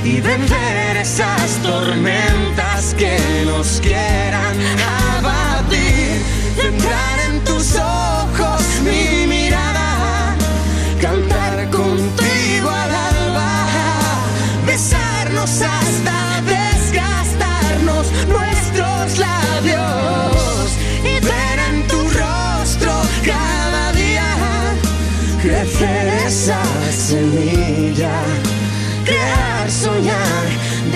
y vencer esas tormentas que nos quieran abatir. Entrar en tus ojos mi mirada, cantar contigo al alba, besarnos hasta desgastarnos nuestros labios y ver en tu rostro cada día crecer esa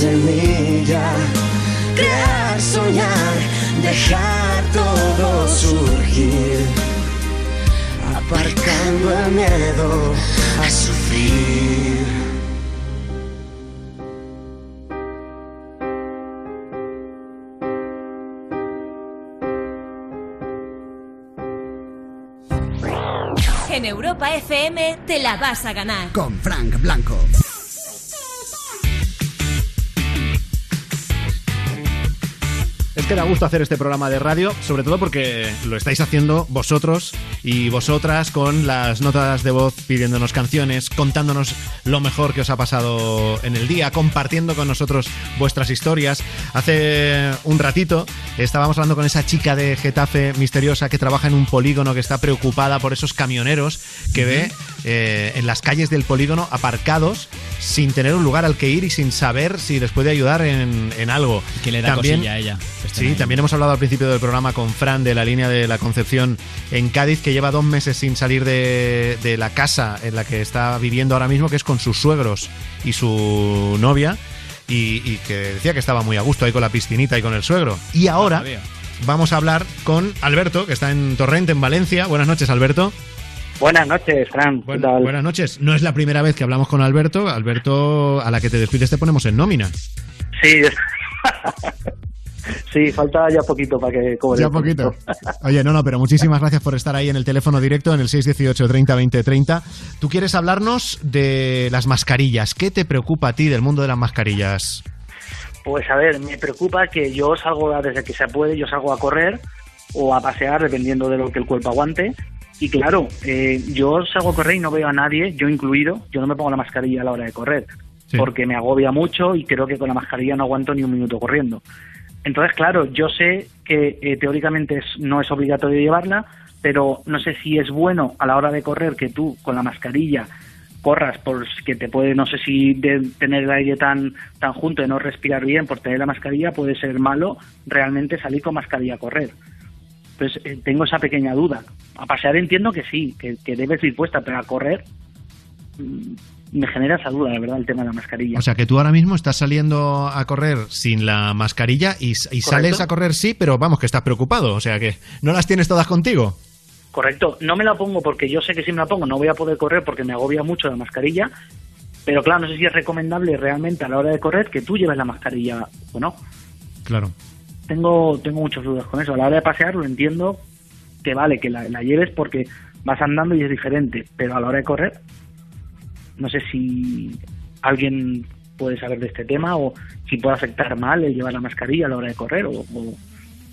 semilla, crear, soñar, dejar todo surgir, aparcando el miedo a sufrir. En Europa FM te la vas a ganar. Con Frank Blanco. Que da gusto hacer este programa de radio, sobre todo porque lo estáis haciendo vosotros y vosotras con las notas de voz pidiéndonos canciones, contándonos lo mejor que os ha pasado en el día, compartiendo con nosotros vuestras historias. Hace un ratito estábamos hablando con esa chica de Getafe misteriosa que trabaja en un polígono que está preocupada por esos camioneros que ve eh, en las calles del polígono aparcados sin tener un lugar al que ir y sin saber si les puede ayudar en, en algo. Que le da cosilla a ella. estén Sí, ahí. también hemos hablado al principio del programa con Fran de la línea de la Concepción en Cádiz, que lleva dos meses sin salir de, de la casa en la que está viviendo ahora mismo, que es con sus suegros y su novia, y, y que decía que estaba muy a gusto ahí con la piscinita y con el suegro. Y ahora vamos a hablar con Alberto, que está en Torrente, en Valencia. Buenas noches, Alberto. Buenas noches, Fran. Buenas noches. No es la primera vez que hablamos con Alberto. Alberto, a la que te despides te ponemos en nómina. Sí, sí, falta ya poquito para que cobre. Ya poquito. Oye, no, no, pero muchísimas gracias por estar ahí en el teléfono directo en el 618 30 20 30. Tú quieres hablarnos de las mascarillas. ¿Qué te preocupa a ti del mundo de las mascarillas? Pues a ver, me preocupa que yo salgo desde que se puede, yo salgo a correr o a pasear, dependiendo de lo que el cuerpo aguante. Y claro, eh, yo salgo a correr y no veo a nadie, yo incluido, yo no me pongo la mascarilla a la hora de correr, Sí. porque me agobia mucho y creo que con la mascarilla no aguanto ni un minuto corriendo. Entonces, claro, yo sé que eh, teóricamente es- no es obligatorio llevarla, pero no sé si es bueno a la hora de correr que tú con la mascarilla corras por que te puede, no sé si de tener el aire tan, tan junto y no respirar bien por tener la mascarilla puede ser malo realmente salir con mascarilla a correr. Entonces eh, tengo esa pequeña duda. A pasear entiendo que sí, que, que debes ir puesta, pero a correr mm, me genera esa duda, la verdad, el tema de la mascarilla. O sea, que tú ahora mismo estás saliendo a correr sin la mascarilla y, y sales a correr sí, pero vamos, que estás preocupado. O sea, que no las tienes todas contigo. Correcto, no me la pongo porque yo sé que si me la pongo no voy a poder correr porque me agobia mucho la mascarilla, pero claro, no sé si es recomendable realmente a la hora de correr que tú lleves la mascarilla o no. Claro. Tengo, tengo muchas dudas con eso. A la hora de pasear lo entiendo que vale, que la, la lleves porque vas andando y es diferente, pero a la hora de correr, no sé si alguien puede saber de este tema o si puede afectar mal el llevar la mascarilla a la hora de correr o- o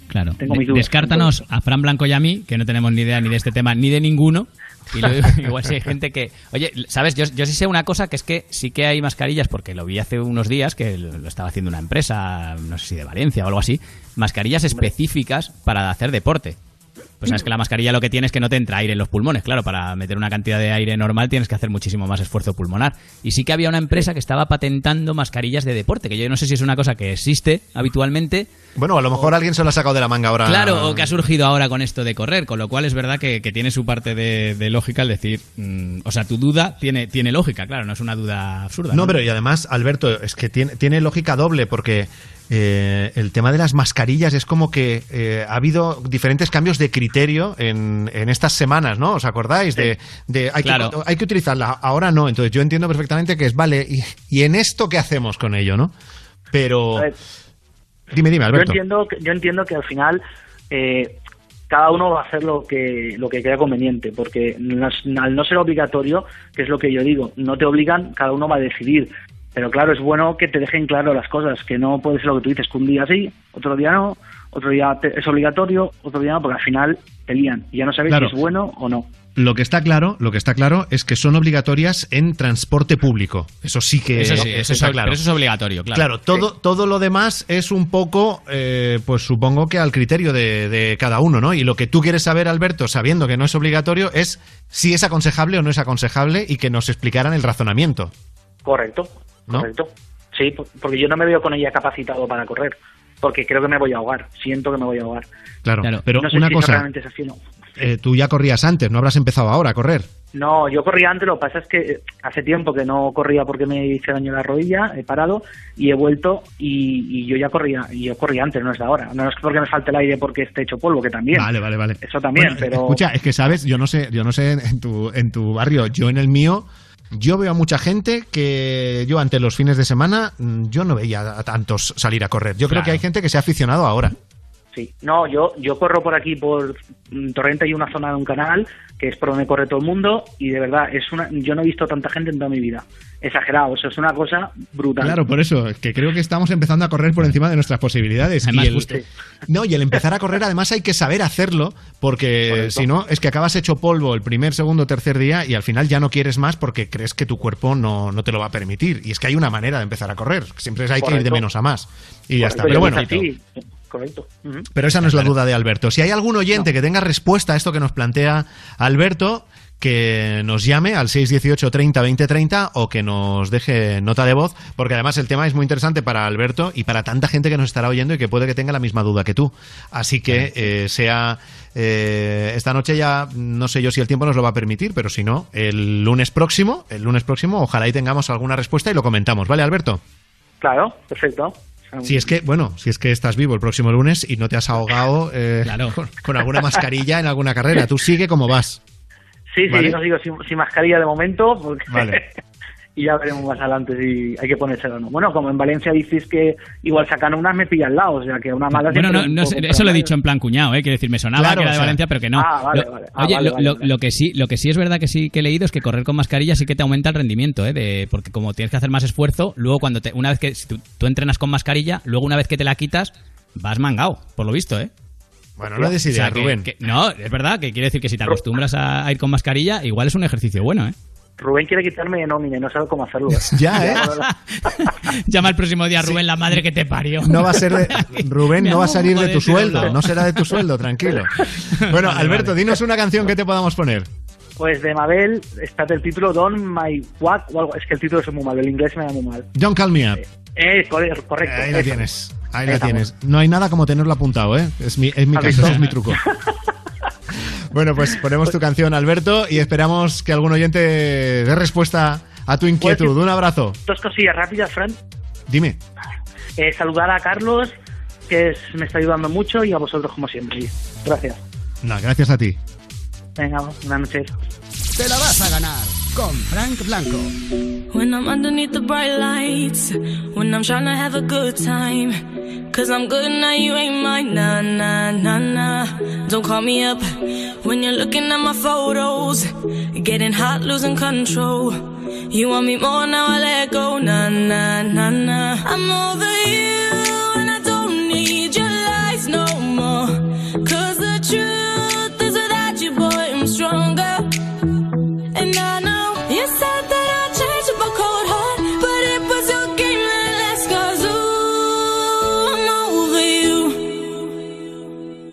Claro. Tengo De- mis dudas. Descártanos a Fran Blanco y a mí, que no tenemos ni idea ni de este tema ni de ninguno. Y lo igual si hay gente que. Oye, ¿sabes? Yo, yo sí sé una cosa que es que sí que hay mascarillas, porque lo vi hace unos días que lo estaba haciendo una empresa, no sé si de Valencia o algo así. Mascarillas específicas para hacer deporte. Pues sabes que la mascarilla lo que tiene es que no te entra aire en los pulmones. Claro, para meter una cantidad de aire normal tienes que hacer muchísimo más esfuerzo pulmonar. Y sí que había una empresa que estaba patentando mascarillas de deporte, que yo no sé si es una cosa que existe habitualmente. Bueno, a lo mejor alguien se lo ha sacado de la manga ahora. Claro, o que ha surgido ahora con esto de correr, con lo cual es verdad que, que tiene su parte de, de lógica el decir, mm, o sea, tu duda tiene, tiene lógica, claro, no es una duda absurda. No, pero y además, Alberto, es que tiene, tiene lógica doble porque eh, el tema de las mascarillas es como que eh, ha habido diferentes cambios de criterio en, en estas semanas, ¿no? ¿Os acordáis? De, de hay, Claro. que, hay que utilizarla, ahora no. Entonces yo entiendo perfectamente que es, vale, y, y en esto qué hacemos con ello, ¿no? Pero... Dime, dime, Alberto. Yo entiendo, que- yo entiendo que al final eh, cada uno va a hacer lo que lo que crea conveniente, porque al no ser obligatorio, que es lo que yo digo, no te obligan, cada uno va a decidir. Pero claro, es bueno que te dejen claro las cosas, que no puede ser lo que tú dices, que un día sí, otro día no, otro día te- es obligatorio, otro día no, porque al final te lían y ya no sabes Claro. si es bueno o no. Lo que está claro, lo que está claro es que son obligatorias en transporte público. Eso sí que Eso sí, eso está es- claro. pero eso es obligatorio, claro. Claro, todo, todo lo demás es un poco, eh, pues supongo que al criterio de, de cada uno, ¿no? Y lo que tú quieres saber, Alberto, sabiendo que no es obligatorio, es si es aconsejable o no es aconsejable y que nos explicaran el razonamiento. Correcto, ¿No? correcto. Sí, por- porque yo no me veo con ella capacitado para correr, porque creo que me voy a ahogar, siento que me voy a ahogar. Claro, pero no sé una si cosa, realmente es así no. eh, tú ya corrías antes, no habrás empezado ahora a correr. No, yo corría antes, lo que pasa es que eh, hace tiempo que no corría porque me hice daño la rodilla, he parado y he vuelto y, y yo ya corría, y yo corría antes, no es de ahora. No es porque me falte el aire porque esté hecho polvo, que también. Vale, vale, vale. Eso también, Bueno, pero... Escucha, es que sabes, yo no sé, yo no sé en tu, en tu barrio, yo en el mío, yo veo a mucha gente que yo ante los fines de semana, mm, yo no veía a tantos salir a correr. Yo creo que hay gente que se ha aficionado ahora. Sí, no, yo, yo corro por aquí, por mm, Torrente, hay una zona de un canal, que es por donde corre todo el mundo, y de verdad, es una, yo no he visto tanta gente en toda mi vida. Exagerado, eso es una cosa brutal. Claro, por eso, que creo que estamos empezando a correr por encima de nuestras posibilidades. Además, y el, justo. No, y el empezar a correr, además hay que saber hacerlo, porque Correcto. si no, es que acabas hecho polvo el primer, segundo, tercer día y al final ya no quieres más porque crees que tu cuerpo no, no te lo va a permitir. Y es que hay una manera de empezar a correr, siempre hay que ir de menos a más. Y ya Correcto, está. Pero bueno, correcto. Pero esa no es la duda de Alberto. Si hay algún oyente que tenga respuesta a esto que nos plantea Alberto, que nos llame al 618 30 20 30 o que nos deje nota de voz, porque además el tema es muy interesante para Alberto y para tanta gente que nos estará oyendo y que puede que tenga la misma duda que tú. Así que eh, sea eh, esta noche ya no sé yo si el tiempo nos lo va a permitir, pero si no, el lunes próximo, el lunes próximo, ojalá y tengamos alguna respuesta y lo comentamos, ¿vale, Alberto? Claro, perfecto. Si es que, bueno, si es que estás vivo el próximo lunes y no te has ahogado eh, con, con alguna mascarilla en alguna carrera, tú sigue como vas. Sí, sí, no sigo sin, sin mascarilla de momento, porque Vale. y ya veremos más adelante si hay que ponérsela o no. Bueno, como en Valencia dices que igual sacan unas, me pilla al lado, o sea que una mala... Bueno, no, no poco eso lo he dicho en plan cuñado, ¿eh? Quiero decir, me sonaba Claro, que era o de sea- Valencia, pero que no. Ah, vale, vale. Ah, Oye, vale, lo, que sí, lo que sí es verdad que sí que he leído es que correr con mascarilla sí que te aumenta el rendimiento, ¿eh? De, porque como tienes que hacer más esfuerzo, luego cuando te, una vez que si tú, tú entrenas con mascarilla, luego una vez que te la quitas, vas mangao, por lo visto, ¿eh? Bueno, no des O sea, ideas, que- Rubén. que- no, es verdad que quiere decir que si te acostumbras a, a ir con mascarilla, igual es un ejercicio bueno, ¿eh? Rubén quiere quitarme de nómina y no sabe cómo hacerlo. Ya, ¿eh? Llama el próximo día a Rubén, la madre que te parió. No va a ser de, Rubén, no va a salir de tu de sueldo, no será de tu sueldo, tranquilo. Bueno, Vale, Alberto, vale. dinos una canción que te podamos poner. Pues de Mabel está el título Don My What o algo. Es que el título es muy malo, el inglés me da muy mal. Don't Call Me Up. Eh, corre- correcto. Ahí la eso. tienes, ahí la estamos. tienes. No hay nada como tenerlo apuntado, ¿eh? Es mi, es es mi truco. Bueno, pues ponemos tu canción, Alberto, y esperamos que algún oyente dé respuesta a tu inquietud. Un abrazo. Dos cosillas rápidas, Fran. Dime. Eh, saludar a Carlos, que es- me está ayudando mucho, y a vosotros como siempre. Gracias. No, gracias a ti. Venga, buenas noches. Te la vas a ganar con Frank Blanco. When I'm underneath the bright lights, when I'm trying to have a good time. Cause I'm good now, you ain't mine. Nah, nah, nah, nah. Don't call me up when you're looking at my photos. Getting hot, losing control. You want me more now, I let go. Nah, nah, nah, nah. I'm over you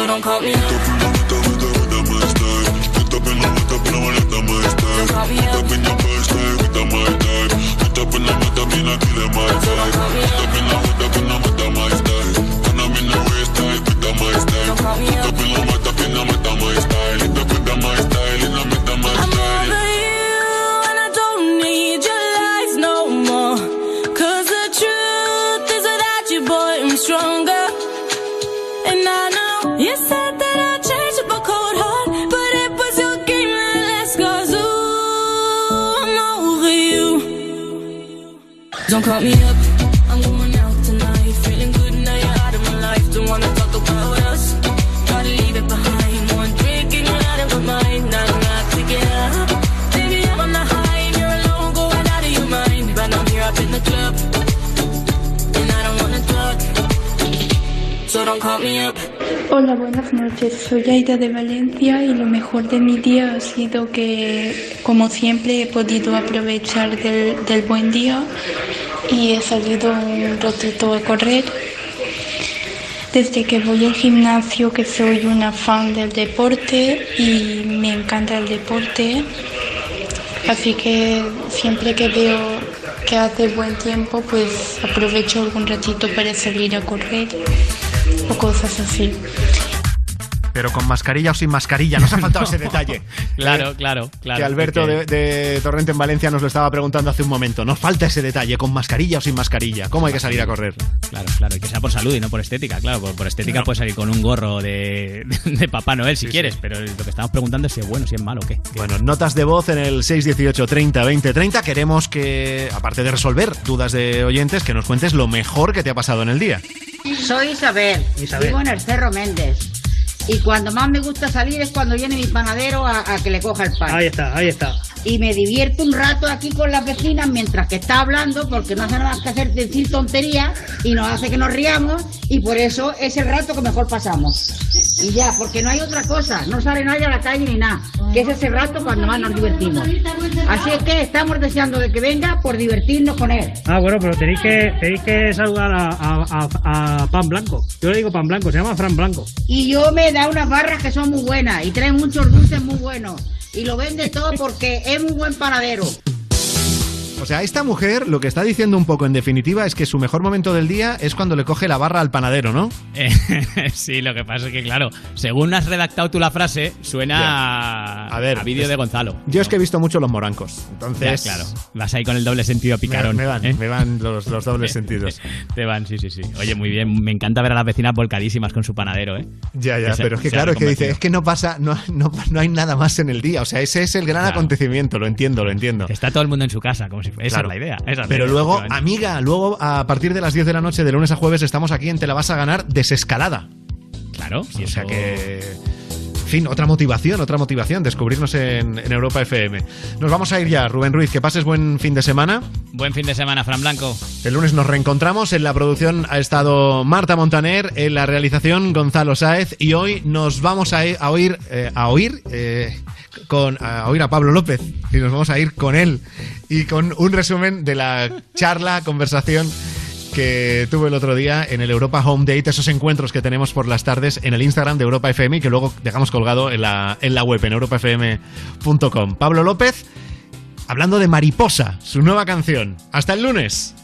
So don't call me de Valencia y lo mejor de mi día ha sido que, como siempre, he podido aprovechar del, del buen día y he salido un ratito a correr. Desde que voy al gimnasio, que soy una fan del deporte y me encanta el deporte. Así que siempre que veo que hace buen tiempo, pues aprovecho algún ratito para salir a correr o cosas así. Pero con mascarilla o sin mascarilla, nos ha faltado ese detalle. Claro, Eh, claro, claro. que Alberto porque- de, de Torrente en Valencia nos lo estaba preguntando hace un momento. Nos falta ese detalle, con mascarilla o sin mascarilla. ¿Cómo hay que salir a correr? Claro, claro, y que sea por salud y no por estética, claro. Por, por estética Claro. puedes salir con un gorro de, de Papá Noel si quieres, pero lo que estamos preguntando es si es bueno, si es malo o qué. Bueno, notas de voz en el 618 30 20 30. Queremos que, aparte de resolver dudas de oyentes, que nos cuentes lo mejor que te ha pasado en el día. Soy Isabel, Isabel. vivo en el Cerro Méndez. Y cuando más me gusta salir es cuando viene mi panadero a, que le coja el pan. Ahí está, ahí está. Y me divierto un rato aquí con las vecinas mientras que está hablando, porque no hace nada más que hacer decir tonterías y nos hace que nos riamos, y por eso es el rato que mejor pasamos. Y ya, porque no hay otra cosa, no sale nadie a la calle ni nada, que es ese rato cuando más nos divertimos. Así es que estamos deseando de que venga por divertirnos con él. Ah, bueno, pero tenéis que, tenéis que saludar a, a- a- a Pan Blanco. Yo le digo Pan Blanco, se llama Fran Blanco. Y yo me da unas barras que son muy buenas y trae muchos dulces muy buenos. Y lo vende todo porque es muy buen panadero. O sea, esta mujer lo que está diciendo un poco en definitiva es que su mejor momento del día es cuando le coge la barra al panadero, ¿no? Eh, sí, lo que pasa es que, claro, según has redactado tú la frase, suena A ver, a vídeo de Gonzalo. Yo es que he visto mucho los morancos. Entonces. Ya, claro. Vas ahí con el doble sentido picarón. Me, me van, ¿eh? me van los, los dobles sentidos. Te van, sí, sí, sí. Oye, muy bien. Me encanta ver a las vecinas volcadísimas con su panadero, ¿eh? Ya, ya, Que se- pero es que claro, es que dice, es que no pasa, no, no, no hay nada más en el día. O sea, ese es el gran Claro. acontecimiento, lo entiendo, lo entiendo. Está todo el mundo en su casa, como si. Esa Claro. es la idea. esa es la Pero idea, luego, amiga, luego a partir de las 10 de la noche, de lunes a jueves, estamos aquí en Te la vas a ganar desescalada. Claro, o sea que. En fin, otra motivación, otra motivación, descubrirnos en, en Europa FM. Nos vamos a ir ya, Rubén Ruiz, que pases buen fin de semana. Buen fin de semana, Fran Blanco. El lunes nos reencontramos. En la producción ha estado Marta Montaner, en la realización Gonzalo Sáez y hoy nos vamos a, a oír, eh, a oír, eh, con, a oír a Pablo López y nos vamos a ir con él y con un resumen de la charla, conversación que tuve el otro día en el Europa Home Date, esos encuentros que tenemos por las tardes en el Instagram de Europa FM y que luego dejamos colgado en la, en la web, en europafm.com. Pablo López, hablando de Mariposa, su nueva canción. Hasta el lunes.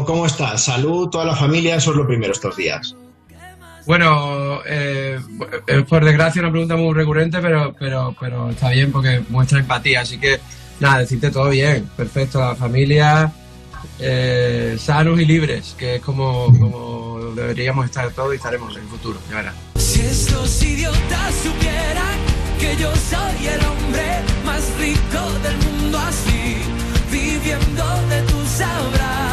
¿Cómo, ¿Cómo estás? Salud, toda la familia, eso es lo primero estos días. Bueno, eh, eh, por desgracia una pregunta muy recurrente, pero, pero, pero está bien porque muestra empatía. Así que, nada, decirte todo bien, perfecto, la familia, eh, sanos y libres, que es como, como deberíamos estar todos y estaremos en el futuro, ya verás. Si estos idiotas supieran que yo soy el hombre más rico del mundo así, viviendo de tus abrazos,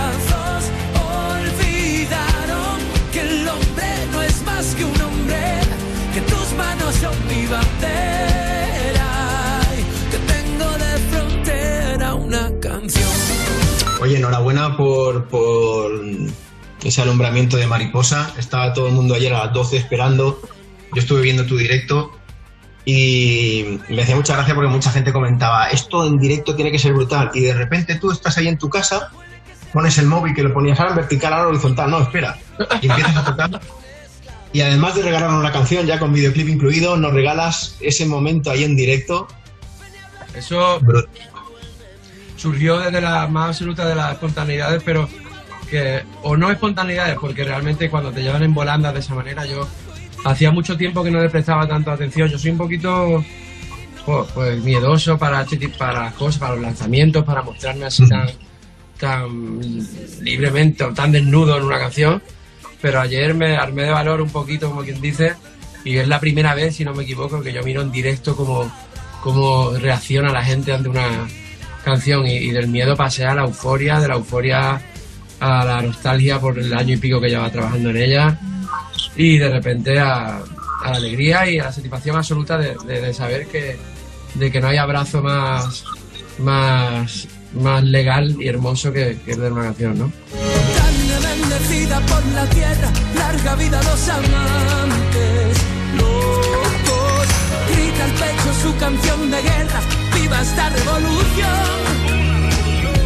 Oye, enhorabuena por, ese alumbramiento de mariposa. Estaba todo el mundo ayer a las 12 esperando. Yo estuve viendo tu directo y me hacía mucha gracia porque mucha gente comentaba, esto en directo tiene que ser brutal. Y de repente tú estás ahí en tu casa, pones el móvil que lo ponías ahora en vertical, ahora horizontal. No, espera. Y empiezas a tocar y además de regalarnos una canción ya con videoclip incluido, nos regalas ese momento ahí en directo. Eso surgió desde la más absoluta de las espontaneidades, pero que, o no espontaneidades, porque realmente cuando te llevan en volandas de esa manera, yo hacía mucho tiempo que no le prestaba tanto atención. Yo soy un poquito pues, pues, miedoso para este para las cosas, para los lanzamientos, para mostrarme así tan, tan libremente o tan desnudo en una canción. Pero ayer me armé de valor un poquito, como quien dice, y es la primera vez, si no me equivoco, que yo miro en directo cómo, cómo reacciona la gente ante una canción y, del miedo pasé a la euforia, de la euforia a la nostalgia por el año y pico que llevaba trabajando en ella y de repente a, la alegría y a la satisfacción absoluta de saber que, de que no hay abrazo más, más, más legal y hermoso que, que el de una canción, ¿no? Tan bendecida por la tierra, larga vida a los amantes locos. Grita al pecho su canción de guerra, viva esta revolución.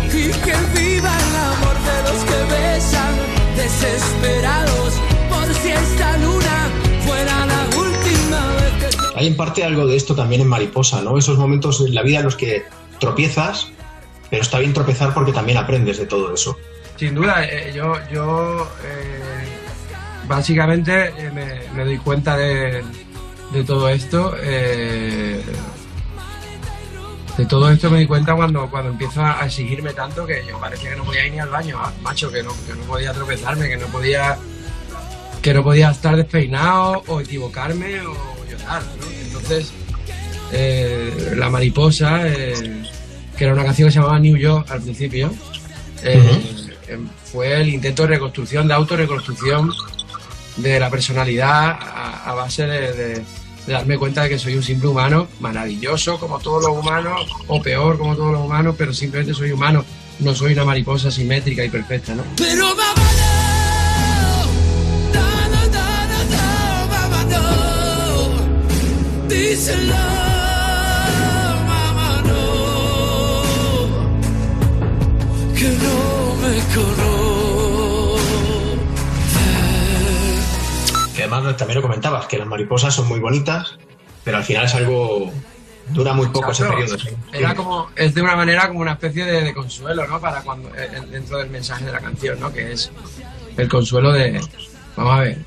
Y que viva el amor de los que besan, desesperados por si esta luna fuera la última vez que... Hay en parte algo de esto también en Mariposa, ¿no? Esos momentos en la vida en los que tropiezas, pero está bien tropezar porque también aprendes de todo eso. Sin duda, eh, yo, yo eh, básicamente eh, me, me doy cuenta de, de todo esto. de todo esto me di cuenta cuando, cuando empiezo a exigirme tanto que yo parecía que no podía ir ni al baño, ah, macho, que no, que no podía tropezarme, que no podía que no podía estar despeinado o equivocarme o llorar. Entonces, La Mariposa, que era una canción que se llamaba New York al principio, fue el intento de reconstrucción, de autorreconstrucción de la personalidad a, base de, darme cuenta de que soy un simple humano, maravilloso como todos los humanos, o peor como todos los humanos, pero simplemente soy humano, no soy una mariposa simétrica y perfecta, ¿no? Pero que no además también lo comentabas, que las mariposas son muy bonitas, pero al final es algo... dura muy poco ese periodo. Era como, es de una manera como una especie de, de consuelo, ¿no? Para cuando, eh, dentro del mensaje de la canción, ¿no? Que es el consuelo de, vamos a ver,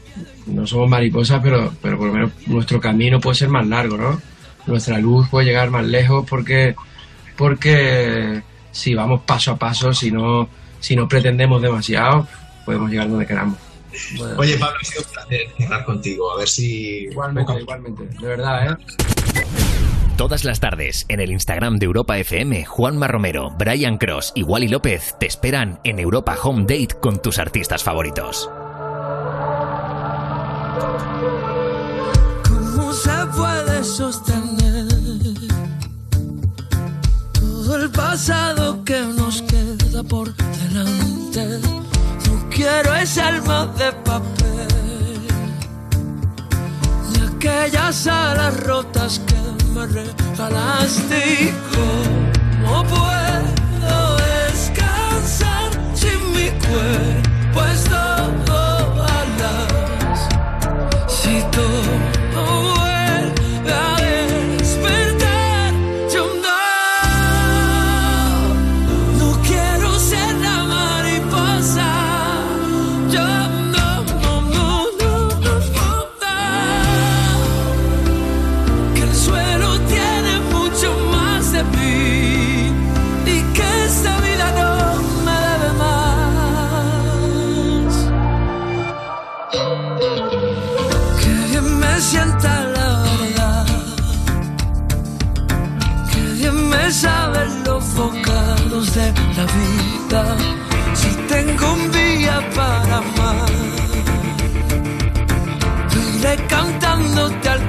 no somos mariposas, pero, pero por lo menos nuestro camino puede ser más largo, ¿no? Nuestra luz puede llegar más lejos porque, porque si vamos paso a paso, si no, si no pretendemos demasiado, podemos llegar donde queramos. Bueno, Oye, Pablo, ha sido un placer cerrar contigo. A ver si... igualmente, igualmente, de verdad, ¿eh? Todas las tardes, en el Instagram de Europa FM, Juanma Romero, Brian Cross y Wally López te esperan en Europa Home Date con tus artistas favoritos. ¿Cómo se puede sostener todo el pasado que nos queda por delante? No quiero ese alma de papel, ni aquellas alas rotas que me regalaste. ¿Y ¿Cómo puedo descansar sin mi cuerpo es Si tengo un día para amar, iré cantándote al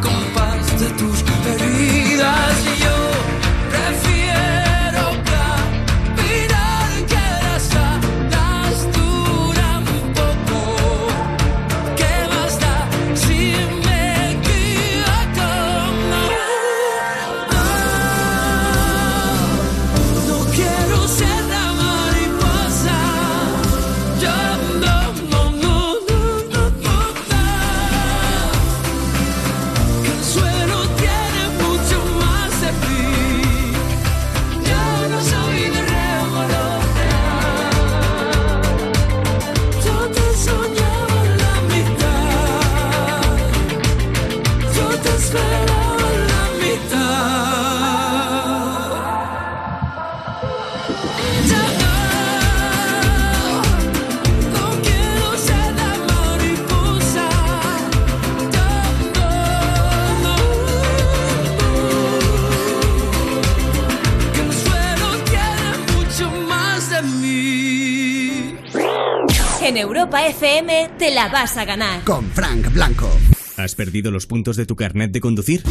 Europa FM te la vas a ganar. Con Frank Blanco. ¿Has perdido los puntos de tu carnet de conducir?